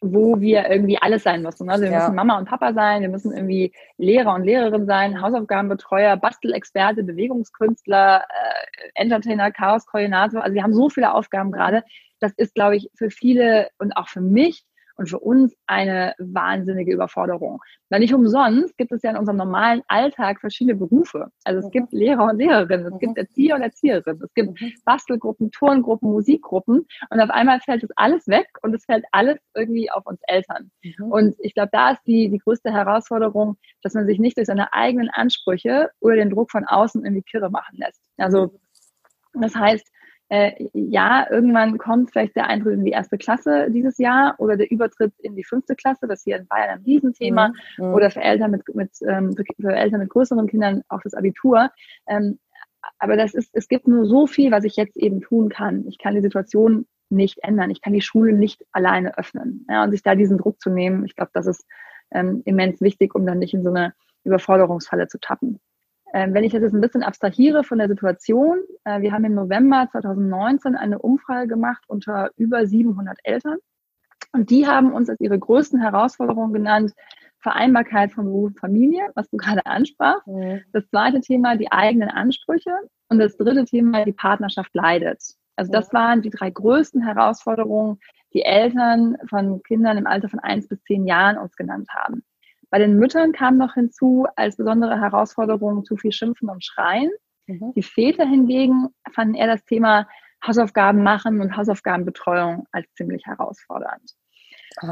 wo wir irgendwie alles sein müssen. Also wir ja. müssen Mama und Papa sein, wir müssen irgendwie Lehrer und Lehrerin sein, Hausaufgabenbetreuer, Bastelexperte, Bewegungskünstler, äh, Entertainer, Chaos-Koordinator. Also wir haben so viele Aufgaben gerade. Das ist, glaube ich, für viele und auch für mich und für uns eine wahnsinnige Überforderung. Weil nicht umsonst gibt es ja in unserem normalen Alltag verschiedene Berufe. Also es gibt Lehrer und Lehrerinnen, es gibt mhm. Erzieher und Erzieherinnen, es gibt mhm. Bastelgruppen, Turngruppen, Musikgruppen und auf einmal fällt das alles weg und es fällt alles irgendwie auf uns Eltern. Mhm. Und ich glaube, da ist die, die größte Herausforderung, dass man sich nicht durch seine eigenen Ansprüche oder den Druck von außen irgendwie kirre machen lässt. Also das heißt, äh, ja, irgendwann kommt vielleicht der Eintritt in die erste Klasse dieses Jahr oder der Übertritt in die fünfte Klasse, das hier in Bayern ein Riesenthema, mhm. mhm. oder für Eltern mit, mit ähm, für Eltern mit größeren Kindern auch das Abitur. Ähm, aber das ist, es gibt nur so viel, was ich jetzt eben tun kann. Ich kann die Situation nicht ändern. Ich kann die Schule nicht alleine öffnen. Ja, und sich da diesen Druck zu nehmen, ich glaube, das ist ähm, immens wichtig, um dann nicht in so eine Überforderungsfalle zu tappen. Ähm, wenn ich das jetzt ein bisschen abstrahiere von der Situation, äh, wir haben im November 2019 eine Umfrage gemacht unter über 700 Eltern und die haben uns als ihre größten Herausforderungen genannt, Vereinbarkeit von Beruf und Familie, was du (laughs) gerade ansprachst. Mhm. Das zweite Thema, die eigenen Ansprüche. Und das dritte Thema, die Partnerschaft leidet. Also das waren die drei größten Herausforderungen, die Eltern von Kindern im Alter von eins bis zehn Jahren uns genannt haben. Bei den Müttern kam noch hinzu als besondere Herausforderung zu viel Schimpfen und Schreien. Mhm. Die Väter hingegen fanden eher das Thema Hausaufgaben machen und Hausaufgabenbetreuung als ziemlich herausfordernd.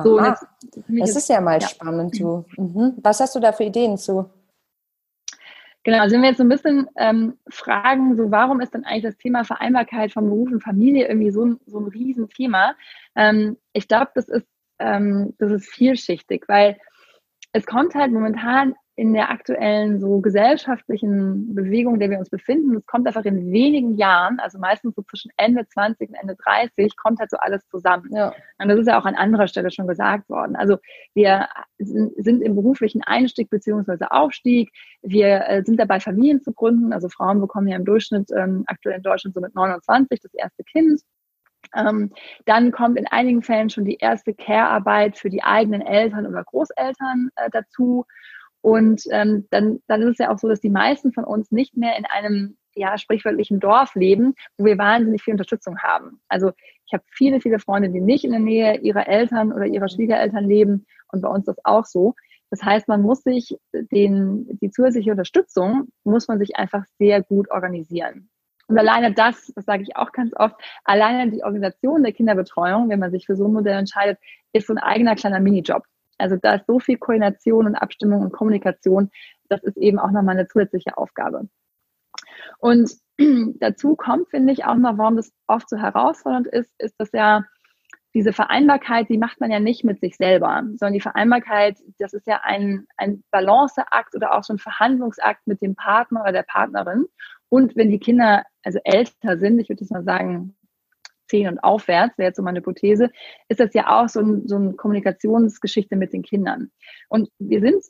So, jetzt, das ist ja mal ja. spannend. Du. Mhm. Was hast du da für Ideen zu? Genau, also wenn wir jetzt so ein bisschen ähm, fragen, so warum ist denn eigentlich das Thema Vereinbarkeit von Beruf und Familie irgendwie so ein, so ein Riesenthema? Ähm, ich glaube, das ist, ähm, das ist vielschichtig, weil es kommt halt momentan in der aktuellen so gesellschaftlichen Bewegung, in der wir uns befinden, es kommt einfach in wenigen Jahren, also meistens so zwischen Ende 20 und Ende 30, kommt halt so alles zusammen. Ja. Und das ist ja auch an anderer Stelle schon gesagt worden. Also wir sind im beruflichen Einstieg beziehungsweise Aufstieg. Wir äh, sind dabei, Familien zu gründen. Also Frauen bekommen ja im Durchschnitt ähm, aktuell in Deutschland so mit 29 das erste Kind. Ähm, dann kommt in einigen Fällen schon die erste Care-Arbeit für die eigenen Eltern oder Großeltern äh, dazu. Und ähm, dann, dann ist es ja auch so, dass die meisten von uns nicht mehr in einem ja, sprichwörtlichen Dorf leben, wo wir wahnsinnig viel Unterstützung haben. Also ich habe viele, viele Freunde, die nicht in der Nähe ihrer Eltern oder ihrer Schwiegereltern leben und bei uns ist das auch so. Das heißt, man muss sich den, die zusätzliche Unterstützung muss man sich einfach sehr gut organisieren. Und alleine das, das sage ich auch ganz oft, alleine die Organisation der Kinderbetreuung, wenn man sich für so ein Modell entscheidet, ist so ein eigener kleiner Minijob. Also da ist so viel Koordination und Abstimmung und Kommunikation, das ist eben auch nochmal eine zusätzliche Aufgabe. Und (clears throat) dazu kommt, finde ich, auch noch, warum das oft so herausfordernd ist, ist, dass ja diese Vereinbarkeit, die macht man ja nicht mit sich selber, sondern die Vereinbarkeit, das ist ja ein, ein Balanceakt oder auch so ein Verhandlungsakt mit dem Partner oder der Partnerin. Und wenn die Kinder also älter sind, ich würde jetzt mal sagen, zehn und aufwärts, wäre jetzt so meine Hypothese, ist das ja auch so, ein, so eine Kommunikationsgeschichte mit den Kindern. Und wir sind,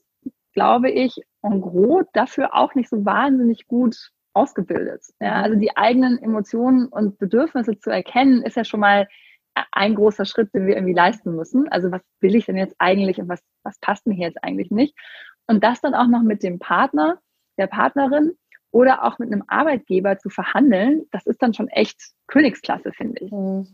glaube ich, en gros dafür auch nicht so wahnsinnig gut ausgebildet. Ja, also die eigenen Emotionen und Bedürfnisse zu erkennen, ist ja schon mal ein großer Schritt, den wir irgendwie leisten müssen. Also was will ich denn jetzt eigentlich und was, was passt mir hier jetzt eigentlich nicht? Und das dann auch noch mit dem Partner, der Partnerin oder auch mit einem Arbeitgeber zu verhandeln, das ist dann schon echt Königsklasse, finde ich. Mhm.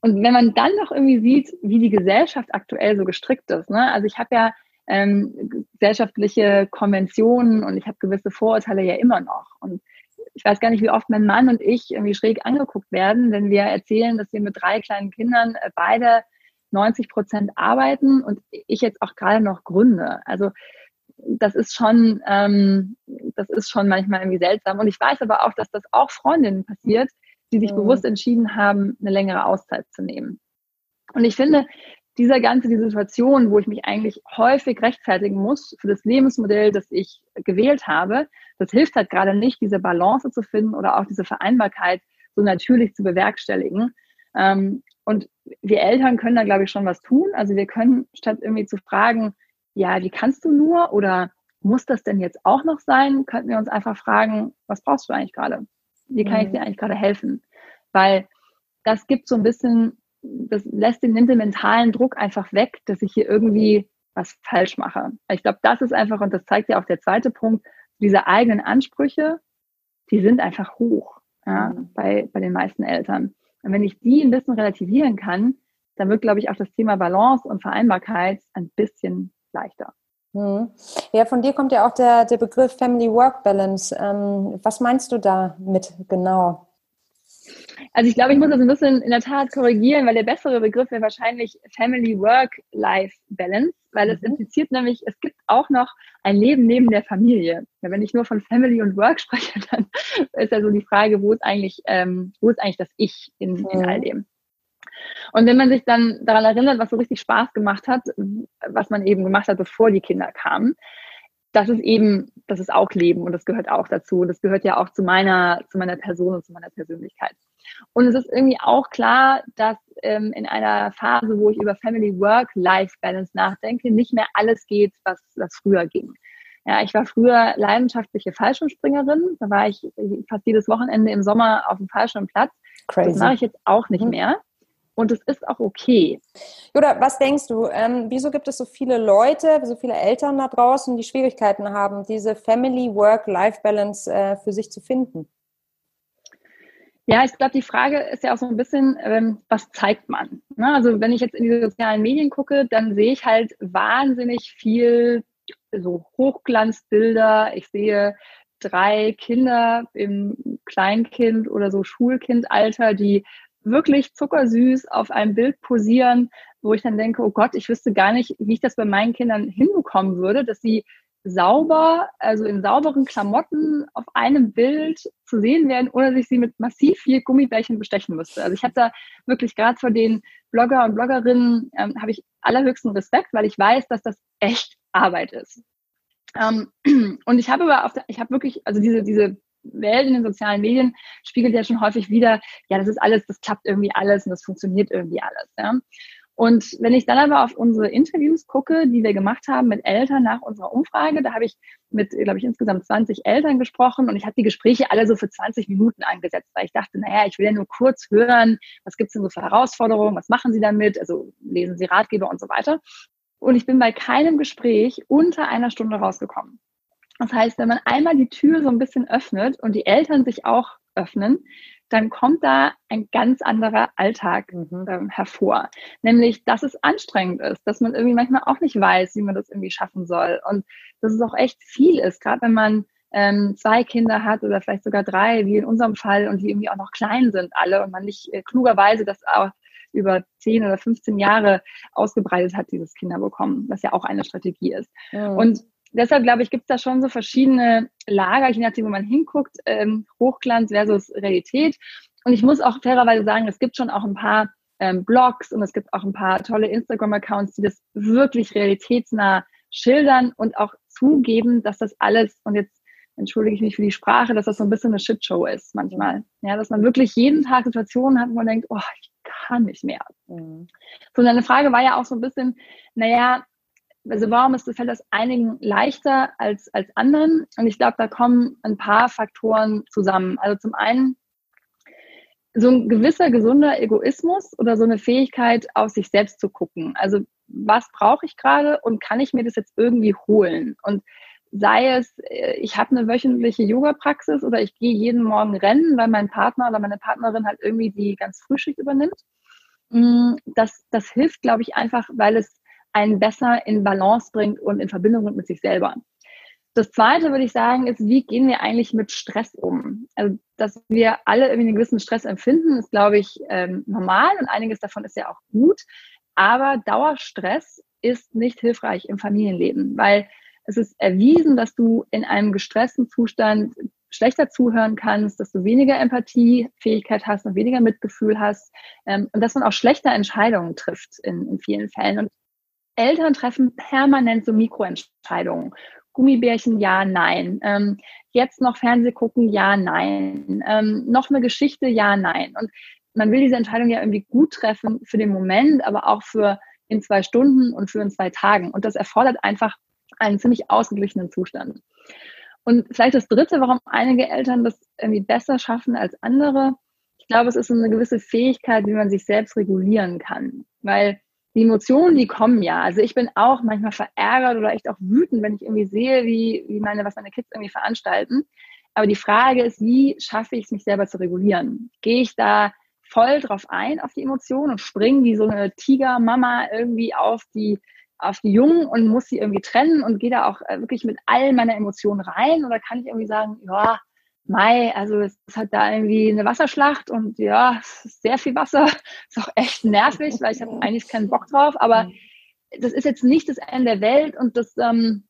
Und wenn man dann noch irgendwie sieht, wie die Gesellschaft aktuell so gestrickt ist, ne? also ich habe ja ähm, gesellschaftliche Konventionen und ich habe gewisse Vorurteile ja immer noch. Und ich weiß gar nicht, wie oft mein Mann und ich irgendwie schräg angeguckt werden, wenn wir erzählen, dass wir mit drei kleinen Kindern äh, beide 90 Prozent arbeiten und ich jetzt auch gerade noch gründe. Also das ist schon, ähm, das ist schon manchmal irgendwie seltsam. Und ich weiß aber auch, dass das auch Freundinnen passiert, die sich mhm. bewusst entschieden haben, eine längere Auszeit zu nehmen. Und ich finde, dieser ganze, die Situation, wo ich mich eigentlich häufig rechtfertigen muss für das Lebensmodell, das ich gewählt habe, das hilft halt gerade nicht, diese Balance zu finden oder auch diese Vereinbarkeit so natürlich zu bewerkstelligen. Ähm, und wir Eltern können da, glaube ich, schon was tun. Also wir können, statt irgendwie zu fragen, ja, wie kannst du nur oder muss das denn jetzt auch noch sein, könnten wir uns einfach fragen, was brauchst du eigentlich gerade? Wie kann mhm. ich dir eigentlich gerade helfen? Weil das gibt so ein bisschen das lässt den, nimmt den mentalen Druck einfach weg, dass ich hier irgendwie was falsch mache. Ich glaube, das ist einfach, und das zeigt ja auch der zweite Punkt, diese eigenen Ansprüche, die sind einfach hoch ja, mhm. bei, bei den meisten Eltern. Und wenn ich die ein bisschen relativieren kann, dann wird, glaube ich, auch das Thema Balance und Vereinbarkeit ein bisschen leichter. Mhm. Ja, von dir kommt ja auch der, der Begriff Family Work Balance. Ähm, was meinst du damit genau? Also ich glaube, ich muss das ein bisschen in der Tat korrigieren, weil der bessere Begriff wäre wahrscheinlich Family Work-Life Balance, weil mhm. es impliziert nämlich, es gibt auch noch ein Leben neben der Familie. Ja, wenn ich nur von Family und Work (laughs) spreche, dann ist ja so die Frage, wo ist eigentlich, ähm, wo ist eigentlich das Ich in, mhm. in all dem? Und wenn man sich dann daran erinnert, was so richtig Spaß gemacht hat, was man eben gemacht hat, bevor die Kinder kamen, das ist eben, das ist auch Leben und das gehört auch dazu. Das gehört ja auch zu meiner, zu meiner Person und zu meiner Persönlichkeit. Und es ist irgendwie auch klar, dass ähm, in einer Phase, wo ich über Family Work-Life Balance nachdenke, nicht mehr alles geht, was, was früher ging. Ja, ich war früher leidenschaftliche Fallschirmspringerin. Da war ich fast jedes Wochenende im Sommer auf dem Fallschirmplatz. Crazy. Das mache ich jetzt auch nicht mhm. mehr. Und es ist auch okay. Judah, was denkst du? Ähm, wieso gibt es so viele Leute, so viele Eltern da draußen, die Schwierigkeiten haben, diese Family-Work-Life-Balance äh, für sich zu finden? Ja, ich glaube, die Frage ist ja auch so ein bisschen, ähm, was zeigt man? Ne? Also wenn ich jetzt in die sozialen Medien gucke, dann sehe ich halt wahnsinnig viel so Hochglanzbilder. Ich sehe drei Kinder im Kleinkind oder so Schulkindalter, die wirklich zuckersüß auf einem Bild posieren, wo ich dann denke, oh Gott, ich wüsste gar nicht, wie ich das bei meinen Kindern hinbekommen würde, dass sie sauber, also in sauberen Klamotten auf einem Bild zu sehen werden, ohne dass ich sie mit massiv viel Gummibärchen bestechen müsste. Also ich habe da wirklich gerade vor den Blogger und Bloggerinnen ähm, habe ich allerhöchsten Respekt, weil ich weiß, dass das echt Arbeit ist. Ähm, (clears throat) und ich habe aber, auf der, ich habe wirklich, also diese, diese Welt in den sozialen Medien spiegelt ja schon häufig wieder, ja, das ist alles, das klappt irgendwie alles und das funktioniert irgendwie alles. Ja. Und wenn ich dann aber auf unsere Interviews gucke, die wir gemacht haben mit Eltern nach unserer Umfrage, da habe ich mit, glaube ich, insgesamt 20 Eltern gesprochen und ich habe die Gespräche alle so für 20 Minuten angesetzt, weil ich dachte, naja, ich will ja nur kurz hören, was gibt es denn so für Herausforderungen, was machen Sie damit, also lesen Sie Ratgeber und so weiter. Und ich bin bei keinem Gespräch unter einer Stunde rausgekommen. Das heißt, wenn man einmal die Tür so ein bisschen öffnet und die Eltern sich auch öffnen, dann kommt da ein ganz anderer Alltag mhm. ähm, hervor. Nämlich, dass es anstrengend ist, dass man irgendwie manchmal auch nicht weiß, wie man das irgendwie schaffen soll. Und dass es auch echt viel ist, gerade wenn man ähm, zwei Kinder hat oder vielleicht sogar drei, wie in unserem Fall, und die irgendwie auch noch klein sind alle und man nicht äh, klugerweise das auch über 10 oder 15 Jahre ausgebreitet hat, dieses Kinderbekommen, was ja auch eine Strategie ist. Mhm. Und deshalb glaube ich, gibt es da schon so verschiedene Lager, je nachdem, wo man hinguckt, ähm, Hochglanz versus Realität. Und ich muss auch fairerweise sagen, es gibt schon auch ein paar ähm, Blogs und es gibt auch ein paar tolle Instagram-Accounts, die das wirklich realitätsnah schildern und auch zugeben, dass das alles, und jetzt entschuldige ich mich für die Sprache, dass das so ein bisschen eine Shitshow ist manchmal. Ja, dass man wirklich jeden Tag Situationen hat, wo man denkt, oh, ich kann nicht mehr. Mhm. So, deine Frage war ja auch so ein bisschen, naja, also warum ist, fällt das einigen leichter als, als anderen? Und ich glaube, da kommen ein paar Faktoren zusammen. Also zum einen so ein gewisser gesunder Egoismus oder so eine Fähigkeit, auf sich selbst zu gucken. Also was brauche ich gerade und kann ich mir das jetzt irgendwie holen? Und sei es, äh, ich habe eine wöchentliche Yoga-Praxis oder ich gehe jeden Morgen rennen, weil mein Partner oder meine Partnerin halt irgendwie die ganz Frühschicht übernimmt. Mm, das, das hilft, glaube ich, einfach, weil es einen besser in Balance bringt und in Verbindung mit sich selber. Das zweite würde ich sagen, ist, wie gehen wir eigentlich mit Stress um? Also, dass wir alle irgendwie einen gewissen Stress empfinden, ist, glaube ich, ähm, normal und einiges davon ist ja auch gut. Aber Dauerstress ist nicht hilfreich im Familienleben, weil es ist erwiesen, dass du in einem gestressten Zustand schlechter zuhören kannst, dass du weniger Empathiefähigkeit hast und weniger Mitgefühl hast ähm, und dass man auch schlechter Entscheidungen trifft in, in vielen Fällen. Und Eltern treffen permanent so Mikroentscheidungen. Gummibärchen, ja, nein. Ähm, jetzt noch Fernseh gucken, ja, nein. Ähm, noch eine Geschichte, ja, nein. Und man will diese Entscheidung ja irgendwie gut treffen für den Moment, aber auch für in zwei Stunden und für in zwei Tagen. Und das erfordert einfach einen ziemlich ausgeglichenen Zustand. Und vielleicht das Dritte, warum einige Eltern das irgendwie besser schaffen als andere. Ich glaube, es ist eine gewisse Fähigkeit, wie man sich selbst regulieren kann. Weil die Emotionen, die kommen ja. Also ich bin auch manchmal verärgert oder echt auch wütend, wenn ich irgendwie sehe, wie, wie meine, was meine Kids irgendwie veranstalten. Aber die Frage ist, wie schaffe ich es, mich selber zu regulieren? Gehe ich da voll drauf ein, auf die Emotionen und springe wie so eine Tigermama irgendwie auf die, auf die Jungen und muss sie irgendwie trennen und gehe da auch äh, wirklich mit all meiner Emotionen rein? Oder kann ich irgendwie sagen, ja, Mai, also es ist halt da irgendwie eine Wasserschlacht und ja, es ist sehr viel Wasser. (laughs) Ist auch echt nervig, weil ich habe eigentlich keinen Bock drauf. Aber das ist jetzt nicht das Ende der Welt und das, ähm,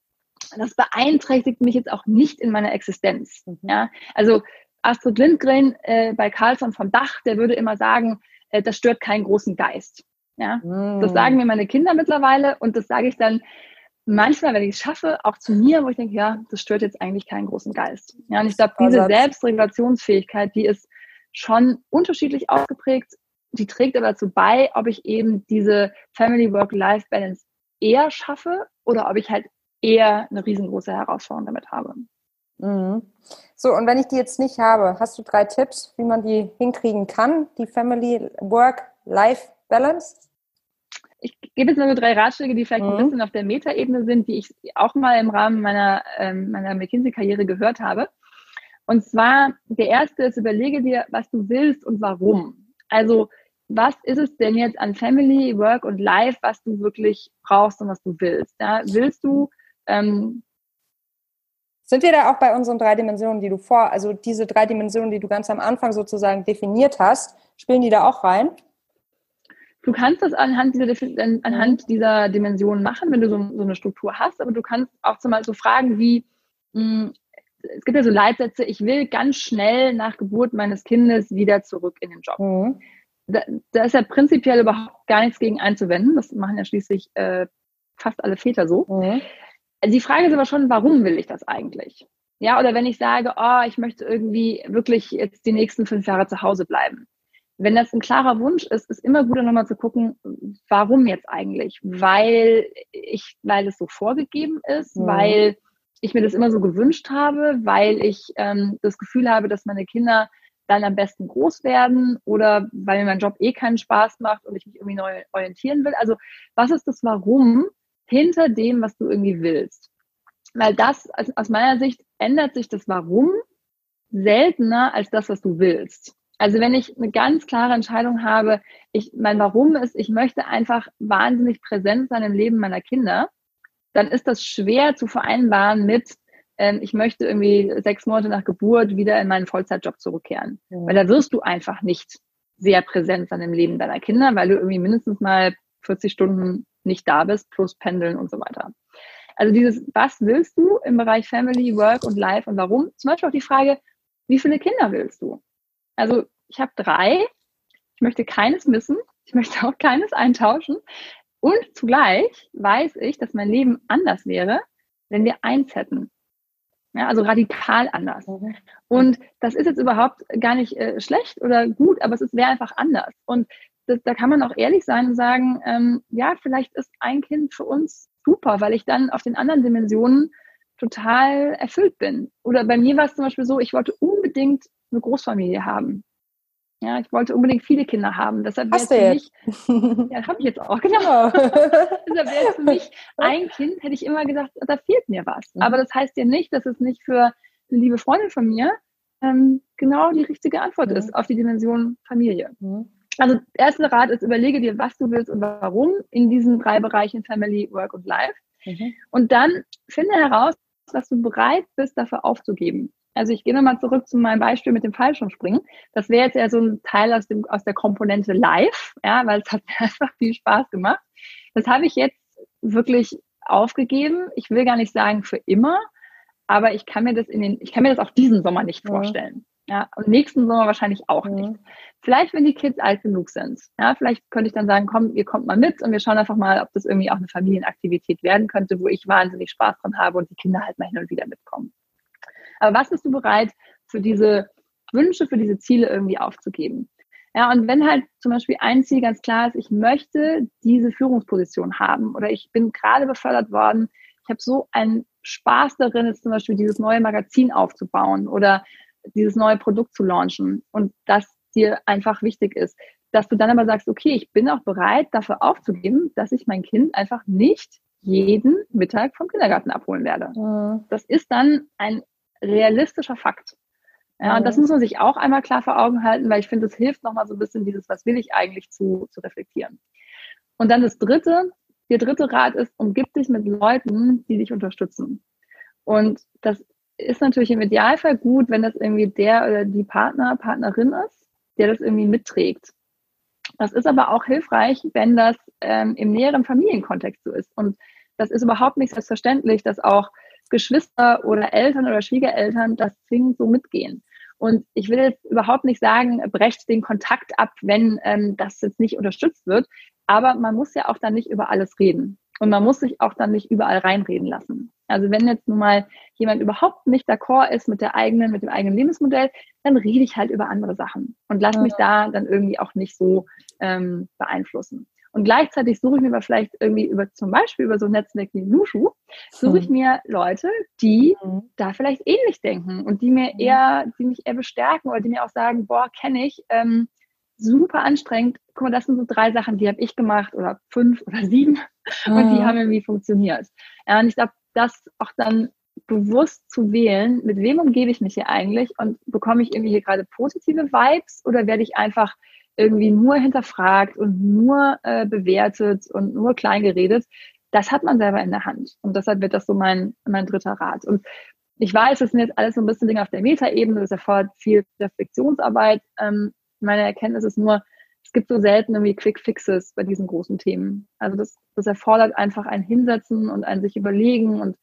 das beeinträchtigt mich jetzt auch nicht in meiner Existenz. Mhm. Ja, also Astrid Lindgren äh, bei Carlson vom Dach, der würde immer sagen, äh, das stört keinen großen Geist. Ja, mm. das sagen mir meine Kinder mittlerweile und das sage ich dann manchmal, wenn ich es schaffe, auch zu mir, wo ich denke, ja, das stört jetzt eigentlich keinen großen Geist. Ja, und ich glaube, diese Selbstregulationsfähigkeit, die ist schon unterschiedlich ausgeprägt. Die trägt aber dazu bei, ob ich eben diese Family Work-Life Balance eher schaffe oder ob ich halt eher eine riesengroße Herausforderung damit habe. Mhm. So, und wenn ich die jetzt nicht habe, hast du drei Tipps, wie man die hinkriegen kann, die Family Gebe jetzt mal so drei Ratschläge, die vielleicht mhm. ein bisschen auf der Metaebene sind, die ich auch mal im Rahmen meiner, ähm, meiner McKinsey-Karriere gehört habe. Und zwar, der erste ist, überlege dir, was du willst und warum. Also, was ist es denn jetzt an Family, Work und Life, was du wirklich brauchst und was du willst? Ja? Willst du ähm, sind wir da auch bei unseren drei Dimensionen, die du vor, also diese drei Dimensionen, die du ganz am Anfang sozusagen definiert hast, spielen die da auch rein? Du kannst das anhand dieser, anhand dieser Dimensionen machen, wenn du so, so, eine Struktur hast, aber du kannst auch zum Beispiel so Fragen wie, mh, hm, es gibt ja so Leitsätze, ich will ganz schnell nach Geburt meines Kindes wieder zurück in den Job. Mhm. Da, da, ist ja prinzipiell überhaupt gar nichts gegen einzuwenden. Das machen ja schließlich äh, fast alle Väter so. Mhm. Also die Frage ist aber schon, warum will ich das eigentlich? Ja, oder wenn ich sage, oh, ich möchte irgendwie wirklich jetzt die nächsten fünf Jahre zu Hause bleiben. Wenn das ein klarer Wunsch ist, ist immer gut, nochmal zu gucken, warum jetzt eigentlich? Weil ich, weil es so vorgegeben ist, ja. weil ich mir das immer so gewünscht habe, weil ich ähm, das Gefühl habe, dass meine Kinder dann am besten groß werden oder weil mir mein Job eh keinen Spaß macht und ich mich irgendwie neu orientieren will. Also was ist das Warum hinter dem, was du irgendwie willst? Weil das, also aus meiner Sicht, ändert sich das Warum seltener als das, was du willst. Also wenn ich eine ganz klare Entscheidung habe, ich, mein Warum ist, ich möchte einfach wahnsinnig präsent sein im Leben meiner Kinder, dann ist das schwer zu vereinbaren mit, ähm, ich möchte irgendwie sechs Monate nach Geburt wieder in meinen Vollzeitjob zurückkehren. Ja. Weil da wirst du einfach nicht sehr präsent sein im Leben deiner Kinder, weil du irgendwie mindestens mal 40 Stunden nicht da bist, plus Pendeln und so weiter. Also dieses, was willst du im Bereich Family, Work und Life und warum? Zum Beispiel auch die Frage, wie viele Kinder willst du? Also ich habe drei, ich möchte keines missen, ich möchte auch keines eintauschen. Und zugleich weiß ich, dass mein Leben anders wäre, wenn wir eins hätten. Ja, also radikal anders. Und das ist jetzt überhaupt gar nicht äh, schlecht oder gut, aber es wäre einfach anders. Und das, da kann man auch ehrlich sein und sagen, ähm, ja, vielleicht ist ein Kind für uns super, weil ich dann auf den anderen Dimensionen total erfüllt bin. Oder bei mir war es zum Beispiel so, ich wollte unbedingt eine Großfamilie haben. Ja, ich wollte unbedingt viele Kinder haben. Deshalb wäre für mich, ja, habe ich jetzt auch, (laughs) genau. (laughs) Deshalb wäre für mich ein Kind, hätte ich immer gesagt, da fehlt mir was. Mhm. Aber das heißt ja nicht, dass es nicht für eine liebe Freundin von mir ähm, genau die richtige Antwort mhm. ist auf die Dimension Familie. Mhm. Also erster Rat ist, überlege dir, was du willst und warum in diesen drei Bereichen Family, Work und Life. Mhm. Und dann finde heraus, was du bereit bist, dafür aufzugeben. Also ich gehe nochmal zurück zu meinem Beispiel mit dem Fallschirmspringen. Das wäre jetzt ja so ein Teil aus, dem, aus der Komponente Live, ja, weil es hat mir (laughs) einfach viel Spaß gemacht. Das habe ich jetzt wirklich aufgegeben. Ich will gar nicht sagen für immer, aber ich kann mir das in den, ich kann mir das auch diesen Sommer nicht ja. vorstellen. Ja, und nächsten Sommer wahrscheinlich auch ja. nicht. Vielleicht, wenn die Kids alt genug sind. Ja, vielleicht könnte ich dann sagen, komm, ihr kommt mal mit und wir schauen einfach mal, ob das irgendwie auch eine Familienaktivität werden könnte, wo ich wahnsinnig Spaß dran habe und die Kinder halt mal hin und wieder mitkommen. Aber was bist du bereit für diese Wünsche, für diese Ziele irgendwie aufzugeben? Ja, und wenn halt zum Beispiel ein Ziel ganz klar ist, ich möchte diese Führungsposition haben oder ich bin gerade befördert worden, ich habe so einen Spaß darin, jetzt zum Beispiel dieses neue Magazin aufzubauen oder dieses neue Produkt zu launchen und das dir einfach wichtig ist, dass du dann aber sagst, okay, ich bin auch bereit, dafür aufzugeben, dass ich mein Kind einfach nicht jeden Mittag vom Kindergarten abholen werde. Mhm. Das ist dann ein realistischer Fakt. Ja, und das muss man sich auch einmal klar vor Augen halten, weil ich finde, es hilft nochmal so ein bisschen dieses, was will ich eigentlich zu, zu reflektieren. Und dann das dritte, der dritte Rat ist, umgib dich mit Leuten, die dich unterstützen. Und das ist natürlich im Idealfall gut, wenn das irgendwie der oder die Partner, Partnerin ist, der das irgendwie mitträgt. Das ist aber auch hilfreich, wenn das ähm, im näheren Familienkontext so ist. Und das ist überhaupt nicht selbstverständlich, dass auch Geschwister oder Eltern oder Schwiegereltern das zwingend so mitgehen. Und ich will jetzt überhaupt nicht sagen, brecht den Kontakt ab, wenn ähm, das jetzt nicht unterstützt wird. Aber man muss ja auch dann nicht über alles reden. Und man muss sich auch dann nicht überall reinreden lassen. Also wenn jetzt nun mal jemand überhaupt nicht d'accord ist mit der eigenen, mit dem eigenen Lebensmodell, dann rede ich halt über andere Sachen und lasse mich da dann irgendwie auch nicht so ähm, beeinflussen. Und gleichzeitig suche ich mir aber vielleicht irgendwie über zum Beispiel über so ein Netzwerk wie Nushu, suche ich mhm. mir Leute, die mhm. da vielleicht ähnlich denken und die mir mhm. eher, die mich eher bestärken oder die mir auch sagen, boah, kenne ich, ähm, super anstrengend. Guck mal, das sind so drei Sachen, die habe ich gemacht oder fünf (laughs) oder sieben mhm. und die haben irgendwie funktioniert. Ja, und ich glaube, das auch dann bewusst zu wählen, mit wem umgebe ich mich hier eigentlich und bekomme ich irgendwie hier gerade positive Vibes oder werde ich einfach irgendwie nur hinterfragt und nur äh, bewertet und nur klein geredet, das hat man selber in der Hand. Und deshalb wird das so mein, mein dritter Rat. Und ich weiß, das sind jetzt alles so ein bisschen Dinge auf der Metaebene, das erfordert viel Reflexionsarbeit. Ähm, meine Erkenntnis ist nur, es gibt so selten irgendwie Quick Fixes bei diesen großen Themen. Also das, das erfordert einfach ein Hinsetzen und ein sich überlegen und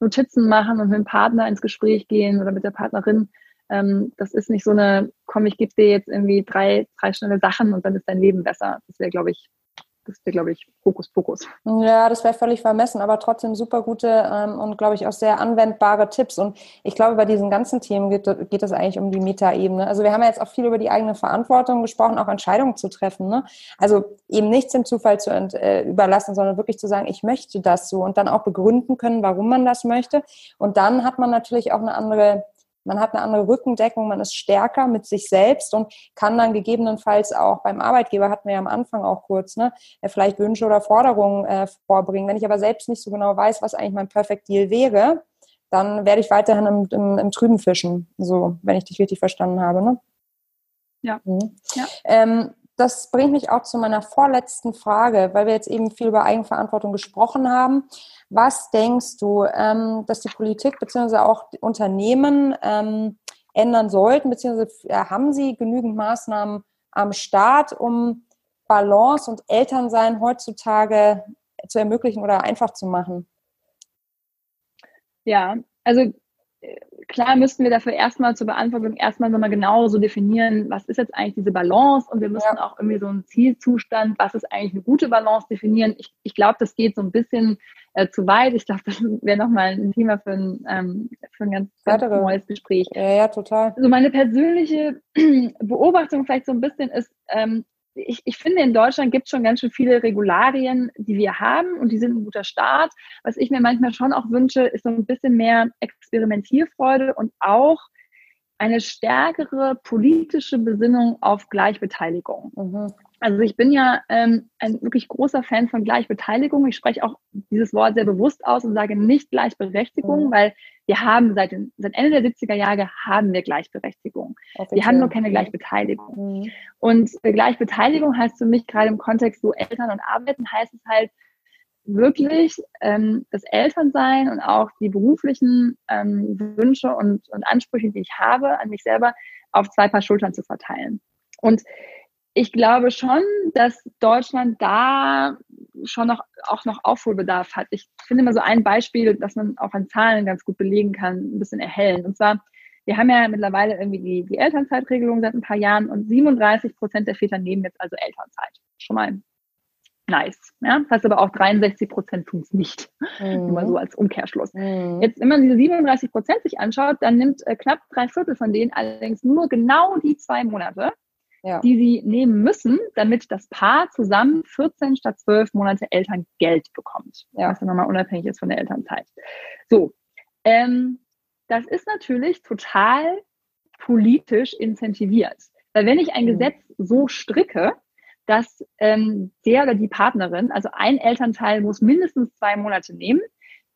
Notizen machen und mit dem Partner ins Gespräch gehen oder mit der Partnerin ähm, das ist nicht so eine, komm, ich gebe dir jetzt irgendwie drei, drei schnelle Sachen und dann ist dein Leben besser. Das wäre, glaube ich, das wäre, glaube ich, Fokus, Fokus. Ja, das wäre völlig vermessen, aber trotzdem super gute ähm, und, glaube ich, auch sehr anwendbare Tipps. Und ich glaube, bei diesen ganzen Themen geht, geht es eigentlich um die Metaebene. Also wir haben ja jetzt auch viel über die eigene Verantwortung gesprochen, auch Entscheidungen zu treffen. Ne? Also eben nichts dem Zufall zu äh, überlassen, sondern wirklich zu sagen, ich möchte das so und dann auch begründen können, warum man das möchte. Und dann hat man natürlich auch eine andere man hat eine andere Rückendeckung, man ist stärker mit sich selbst und kann dann gegebenenfalls auch beim Arbeitgeber, hatten wir ja am Anfang auch kurz, ne, vielleicht Wünsche oder Forderungen äh, vorbringen. Wenn ich aber selbst nicht so genau weiß, was eigentlich mein Perfect Deal wäre, dann werde ich weiterhin im, im, im Trüben fischen, so, wenn ich dich richtig verstanden habe. Ne? Ja. Mhm. ja. Ähm, das bringt mich auch zu meiner vorletzten Frage, weil wir jetzt eben viel über Eigenverantwortung gesprochen haben. Was denkst du, ähm, dass die Politik bzw. auch Unternehmen ähm, ändern sollten, beziehungsweise haben sie genügend Maßnahmen am Start, um Balance und Elternsein heutzutage zu ermöglichen oder einfach zu machen? Ja, also klar müssten wir dafür erstmal zur Beantwortung erstmal nochmal genauso definieren, was ist jetzt eigentlich diese Balance und wir müssen ja. auch irgendwie so einen Zielzustand, was ist eigentlich eine gute Balance definieren. Ich, ich glaube, das geht so ein bisschen äh, zu weit. Ich glaube, das wäre nochmal ein Thema für ein, ähm, für ein ganz, ganz neues Gespräch. Ja, ja, total. Also meine persönliche (clears throat) Beobachtung vielleicht so ein bisschen ist, ähm, ich, ich finde, in Deutschland gibt es schon ganz schön viele Regularien, die wir haben und die sind ein guter Start. Was ich mir manchmal schon auch wünsche, ist so ein bisschen mehr Experimentierfreude und auch eine stärkere politische Besinnung auf Gleichbeteiligung. Mhm. Also ich bin ja ähm, ein wirklich großer Fan von Gleichbeteiligung. Ich spreche auch dieses Wort sehr bewusst aus und sage nicht Gleichberechtigung, mhm. weil wir haben seit, den, seit Ende der 70er Jahre haben wir Gleichberechtigung. Wir haben nur keine Gleichbeteiligung. Mhm. Und äh, Gleichbeteiligung heißt für mich gerade im Kontext so Eltern und Arbeiten heißt es halt wirklich ähm, das Elternsein und auch die beruflichen ähm, Wünsche und, und Ansprüche, die ich habe an mich selber, auf zwei Paar Schultern zu verteilen. Und ich glaube schon, dass Deutschland da schon noch, auch noch Aufholbedarf hat. Ich finde immer so ein Beispiel, das man auch an Zahlen ganz gut belegen kann, ein bisschen erhellen. Und zwar, wir haben ja mittlerweile irgendwie die, die Elternzeitregelung seit ein paar Jahren und 37 Prozent der Väter nehmen jetzt also Elternzeit. Schon mal nice. Ja? Das heißt aber auch 63 Prozent tun es nicht. Mhm. Nur mal so als Umkehrschluss. Mhm. Jetzt, wenn man diese 37 Prozent sich anschaut, dann nimmt äh, knapp drei Viertel von denen allerdings nur genau die zwei Monate ja. die sie nehmen müssen, damit das Paar zusammen 14 statt 12 Monate Elterngeld bekommt. Ja. Was dann nochmal unabhängig ist von der Elternzeit. So, ähm, das ist natürlich total politisch incentiviert. Weil wenn ich ein mhm. Gesetz so stricke, dass ähm, der oder die Partnerin, also ein Elternteil muss mindestens zwei Monate nehmen,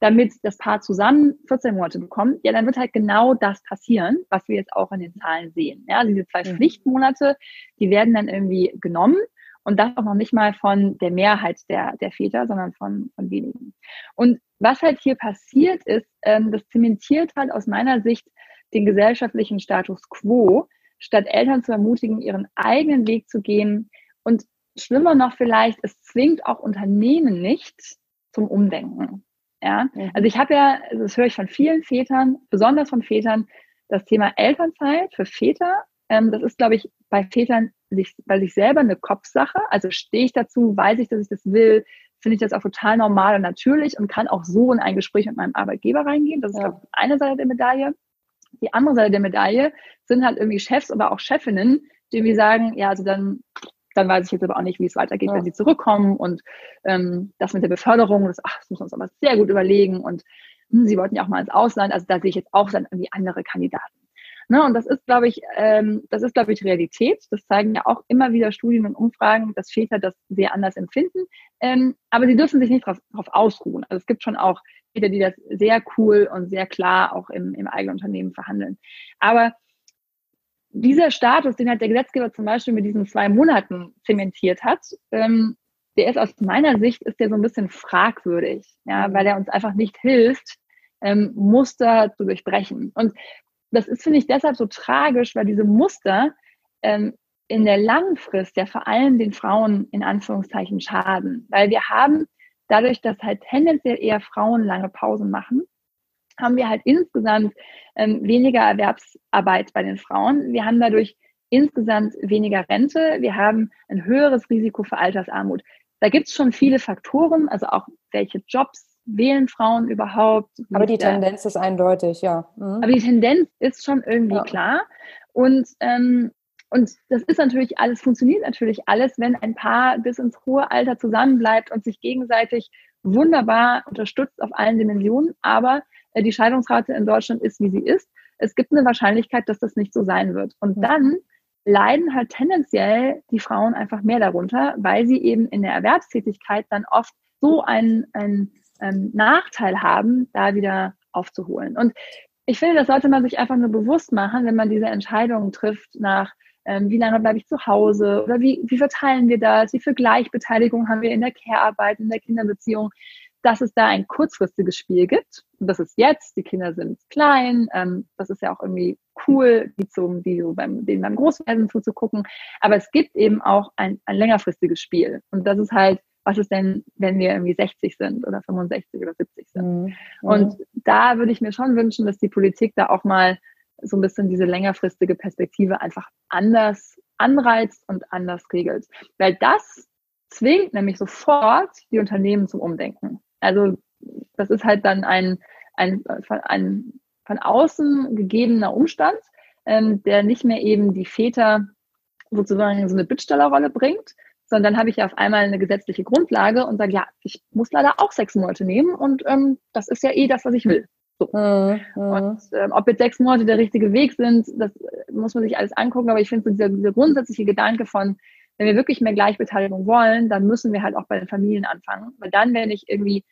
damit das Paar zusammen 14 Monate bekommt, ja, dann wird halt genau das passieren, was wir jetzt auch in den Zahlen sehen. Ja, diese zwei mhm. Pflichtmonate, die werden dann irgendwie genommen und das auch noch nicht mal von der Mehrheit der, der Väter, sondern von, von wenigen. Und was halt hier passiert ist, ähm, das zementiert halt aus meiner Sicht den gesellschaftlichen Status quo, statt Eltern zu ermutigen, ihren eigenen Weg zu gehen. Und schlimmer noch vielleicht, es zwingt auch Unternehmen nicht zum Umdenken. Ja? Mhm. Also ich habe ja, das höre ich von vielen Vätern, besonders von Vätern, das Thema Elternzeit für Väter. Ähm, das ist, glaube ich, bei Vätern sich, bei sich selber eine Kopfsache. Also stehe ich dazu, weiß ich, dass ich das will, finde ich das auch total normal und natürlich und kann auch so in ein Gespräch mit meinem Arbeitgeber reingehen. Das ist, ja. ich, eine Seite der Medaille. Die andere Seite der Medaille sind halt irgendwie Chefs, aber auch Chefinnen, die irgendwie sagen, ja, also dann dann weiß ich jetzt aber auch nicht, wie es weitergeht, ja. wenn sie zurückkommen. Und ähm, das mit der Beförderung, das, ach, das müssen wir uns aber sehr gut überlegen. Und hm, sie wollten ja auch mal ins Ausland. Also da sehe ich jetzt auch dann irgendwie andere Kandidaten. Ne, und das ist, glaube ich, ähm, das ist, glaube ich, Realität. Das zeigen ja auch immer wieder Studien und Umfragen, dass Väter das sehr anders empfinden. Ähm, aber sie dürfen sich nicht darauf ausruhen. Also es gibt schon auch Väter, die das sehr cool und sehr klar auch im, im eigenen Unternehmen verhandeln. Aber dieser Status, den halt der Gesetzgeber zum Beispiel mit diesen zwei Monaten zementiert hat, ähm, der ist aus meiner Sicht ist der so ein bisschen fragwürdig, ja, mhm. weil er uns einfach nicht hilft, ähm, Muster zu durchbrechen. Und das ist, finde ich, deshalb so tragisch, weil diese Muster ähm, in der langen Frist ja vor allem den Frauen in Anführungszeichen schaden. Weil wir haben dadurch, dass halt tendenziell eher Frauen lange Pausen machen, haben wir halt insgesamt ähm, weniger Erwerbsarbeit bei den Frauen. Wir haben dadurch insgesamt weniger Rente. Wir haben ein höheres Risiko für Altersarmut. da gibt es schon viele Faktoren, also auch welche Jobs wählen Frauen überhaupt. Aber die Tendenz ist eindeutig, ja. Mhm. Aber die Tendenz ist schon irgendwie ja. klar. Und, ähm, und das ist natürlich alles, funktioniert natürlich alles, wenn ein Paar bis ins hohe Alter zusammenbleibt und sich gegenseitig wunderbar unterstützt auf allen Dimensionen. Aber die Scheidungsrate in Deutschland ist, wie sie ist. Es gibt eine Wahrscheinlichkeit, dass das nicht so sein wird. Und dann leiden halt tendenziell die Frauen einfach mehr darunter, weil sie eben in der Erwerbstätigkeit dann oft so einen, einen ähm, Nachteil haben, da wieder aufzuholen. Und ich finde, das sollte man sich einfach nur bewusst machen, wenn man diese Entscheidungen trifft nach, ähm, wie lange bleibe ich zu Hause oder wie, wie verteilen wir das, wie viel Gleichbeteiligung haben wir in der Care-Arbeit, in der Kinderbeziehung, dass es da ein kurzfristiges Spiel gibt. Und das ist jetzt, die Kinder sind klein, ähm, das ist ja auch irgendwie cool, die, zum, die so beim, denen beim Großwerden zuzugucken. Aber es gibt eben auch ein, ein längerfristiges Spiel. Und das ist halt was ist denn, wenn wir irgendwie 60 sind oder 65 oder 70 sind? Mhm. Und da würde ich mir schon wünschen, dass die Politik da auch mal so ein bisschen diese längerfristige Perspektive einfach anders anreizt und anders regelt. Weil das zwingt nämlich sofort die Unternehmen zum Umdenken. Also das ist halt dann ein, ein, ein, von außen gegebener Umstand, ähm, der nicht mehr eben die Väter sozusagen so eine Bittstellerrolle bringt, sondern dann habe ich ja auf einmal eine gesetzliche Grundlage und sage, ja, ich muss leider auch sechs Monate nehmen und ähm, das ist ja eh das, was ich will. So. Mhm. Und ähm, ob jetzt sechs Monate der richtige Weg sind, das äh, muss man sich alles angucken, aber ich finde so dieser, dieser grundsätzliche Gedanke von, wenn wir wirklich mehr Gleichbeteiligung wollen, dann müssen wir halt auch bei den Familien anfangen. Weil dann, wenn ich irgendwie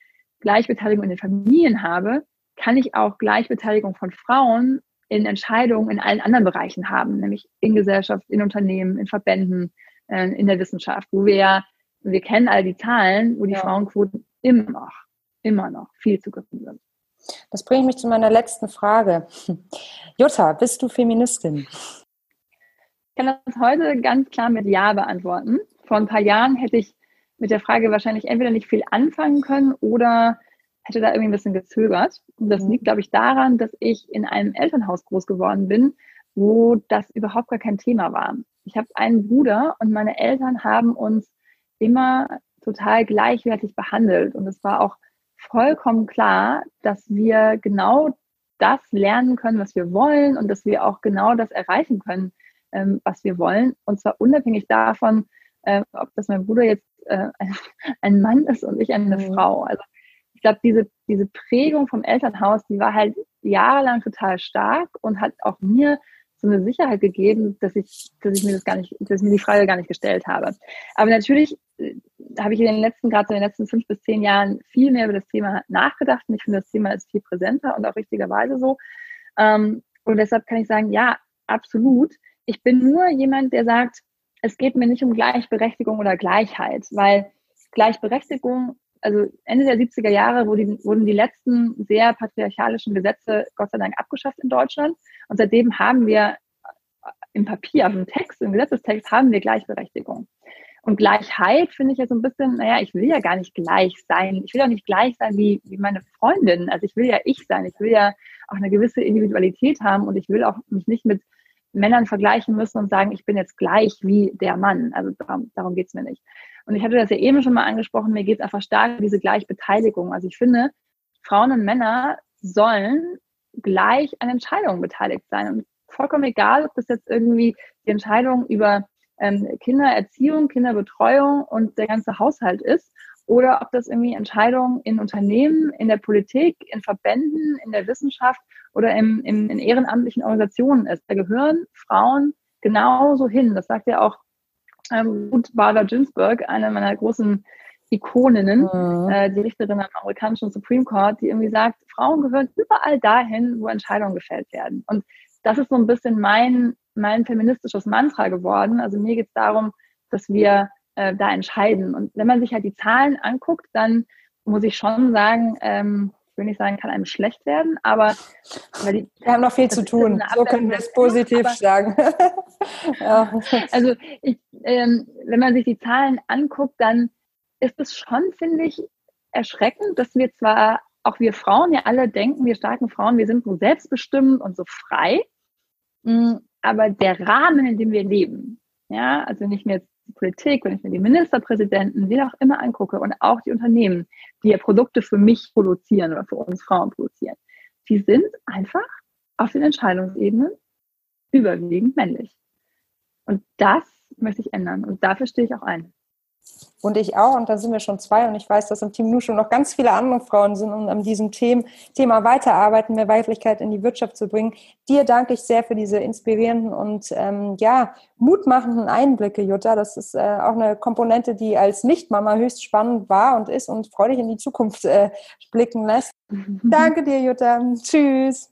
Gleichbeteiligung in den Familien habe, kann ich auch Gleichbeteiligung von Frauen in Entscheidungen in allen anderen Bereichen haben, nämlich in Gesellschaft, in Unternehmen, in Verbänden, äh, in der Wissenschaft, wo wir ja, wir kennen all die Zahlen, wo die ja. Frauenquoten immer noch, immer noch viel zu gering sind. Das bringt mich zu meiner letzten Frage. (laughs) Jutta, bist du Feministin? Ich kann das heute ganz klar mit Ja beantworten. Vor ein paar Jahren hätte ich mit der Frage wahrscheinlich entweder nicht viel anfangen können oder hätte da irgendwie ein bisschen gezögert. Und das mhm. liegt, glaube ich, daran, dass ich in einem Elternhaus groß geworden bin, wo das überhaupt gar kein Thema war. Ich habe einen Bruder und meine Eltern haben uns immer total gleichwertig behandelt. Und es war auch vollkommen klar, dass wir genau das lernen können, was wir wollen und dass wir auch genau das erreichen können, ähm, was wir wollen. Und zwar unabhängig davon, äh, ob das mein Bruder jetzt äh, ein Mann ist und ich eine mhm. Frau. Also ich glaube, diese, diese Prägung vom Elternhaus, die war halt jahrelang total stark und hat auch mir so eine Sicherheit gegeben, dass ich, dass ich mir das gar nicht, dass mir die Frage gar nicht gestellt habe. Aber natürlich äh, habe ich in den letzten, gerade in den letzten fünf bis zehn Jahren viel mehr über das Thema nachgedacht und ich finde, das Thema ist viel präsenter und auch richtigerweise so. Ähm, und deshalb kann ich sagen, ja, absolut. Ich bin nur jemand, der sagt, es geht mir nicht um Gleichberechtigung oder Gleichheit, weil Gleichberechtigung, also Ende der 70er Jahre wurden die letzten sehr patriarchalischen Gesetze Gott sei Dank abgeschafft in Deutschland. Und seitdem haben wir im Papier, im Text, im Gesetzestext haben wir Gleichberechtigung. Und Gleichheit finde ich ja so ein bisschen, naja, ich will ja gar nicht gleich sein. Ich will auch nicht gleich sein wie, wie meine Freundin. Also ich will ja ich sein. Ich will ja auch eine gewisse Individualität haben und ich will auch mich nicht mit Männern vergleichen müssen und sagen, ich bin jetzt gleich wie der Mann. Also darum, darum geht es mir nicht. Und ich hatte das ja eben schon mal angesprochen, mir geht es einfach stark um diese Gleichbeteiligung. Also ich finde, Frauen und Männer sollen gleich an Entscheidungen beteiligt sein. Und vollkommen egal, ob das jetzt irgendwie die Entscheidung über ähm, Kindererziehung, Kinderbetreuung und der ganze Haushalt ist oder ob das irgendwie Entscheidungen in Unternehmen, in der Politik, in Verbänden, in der Wissenschaft oder im, im, in ehrenamtlichen Organisationen ist. Da gehören Frauen genauso hin. Das sagt ja auch ähm, Ruth Bader Ginsburg, eine meiner großen Ikoninnen, mhm. äh, die Richterin am amerikanischen Supreme Court, die irgendwie sagt, Frauen gehören überall dahin, wo Entscheidungen gefällt werden. Und das ist so ein bisschen mein, mein feministisches Mantra geworden. Also mir geht es darum, dass wir äh, da entscheiden. Und wenn man sich halt die Zahlen anguckt, dann muss ich schon sagen, ähm, ich will nicht sagen, kann einem schlecht werden, aber die, wir haben noch viel zu tun. So können wir es positiv sagen. (laughs) ja. Also ich, ähm, wenn man sich die Zahlen anguckt, dann ist es schon, finde ich, erschreckend, dass wir zwar auch wir Frauen ja alle denken, wir starken Frauen, wir sind so selbstbestimmt und so frei, mm, aber der Rahmen, in dem wir leben, ja, also jetzt die Politik, wenn ich mir die Ministerpräsidenten, wie auch immer angucke und auch die Unternehmen, die ja Produkte für mich produzieren oder für uns Frauen produzieren, die sind einfach auf den Entscheidungsebenen überwiegend männlich. Und das möchte ich ändern und dafür stehe ich auch ein. Und ich auch, und da sind wir schon zwei. Und ich weiß, dass im Team Nu schon noch ganz viele andere Frauen sind und an diesem Thema weiterarbeiten, mehr Weiblichkeit in die Wirtschaft zu bringen. Dir danke ich sehr für diese inspirierenden und ähm, ja, mutmachenden Einblicke, Jutta. Das ist äh, auch eine Komponente, die als Nichtmama höchst spannend war und ist und freudig in die Zukunft äh, blicken lässt. (laughs) danke dir, Jutta. Tschüss.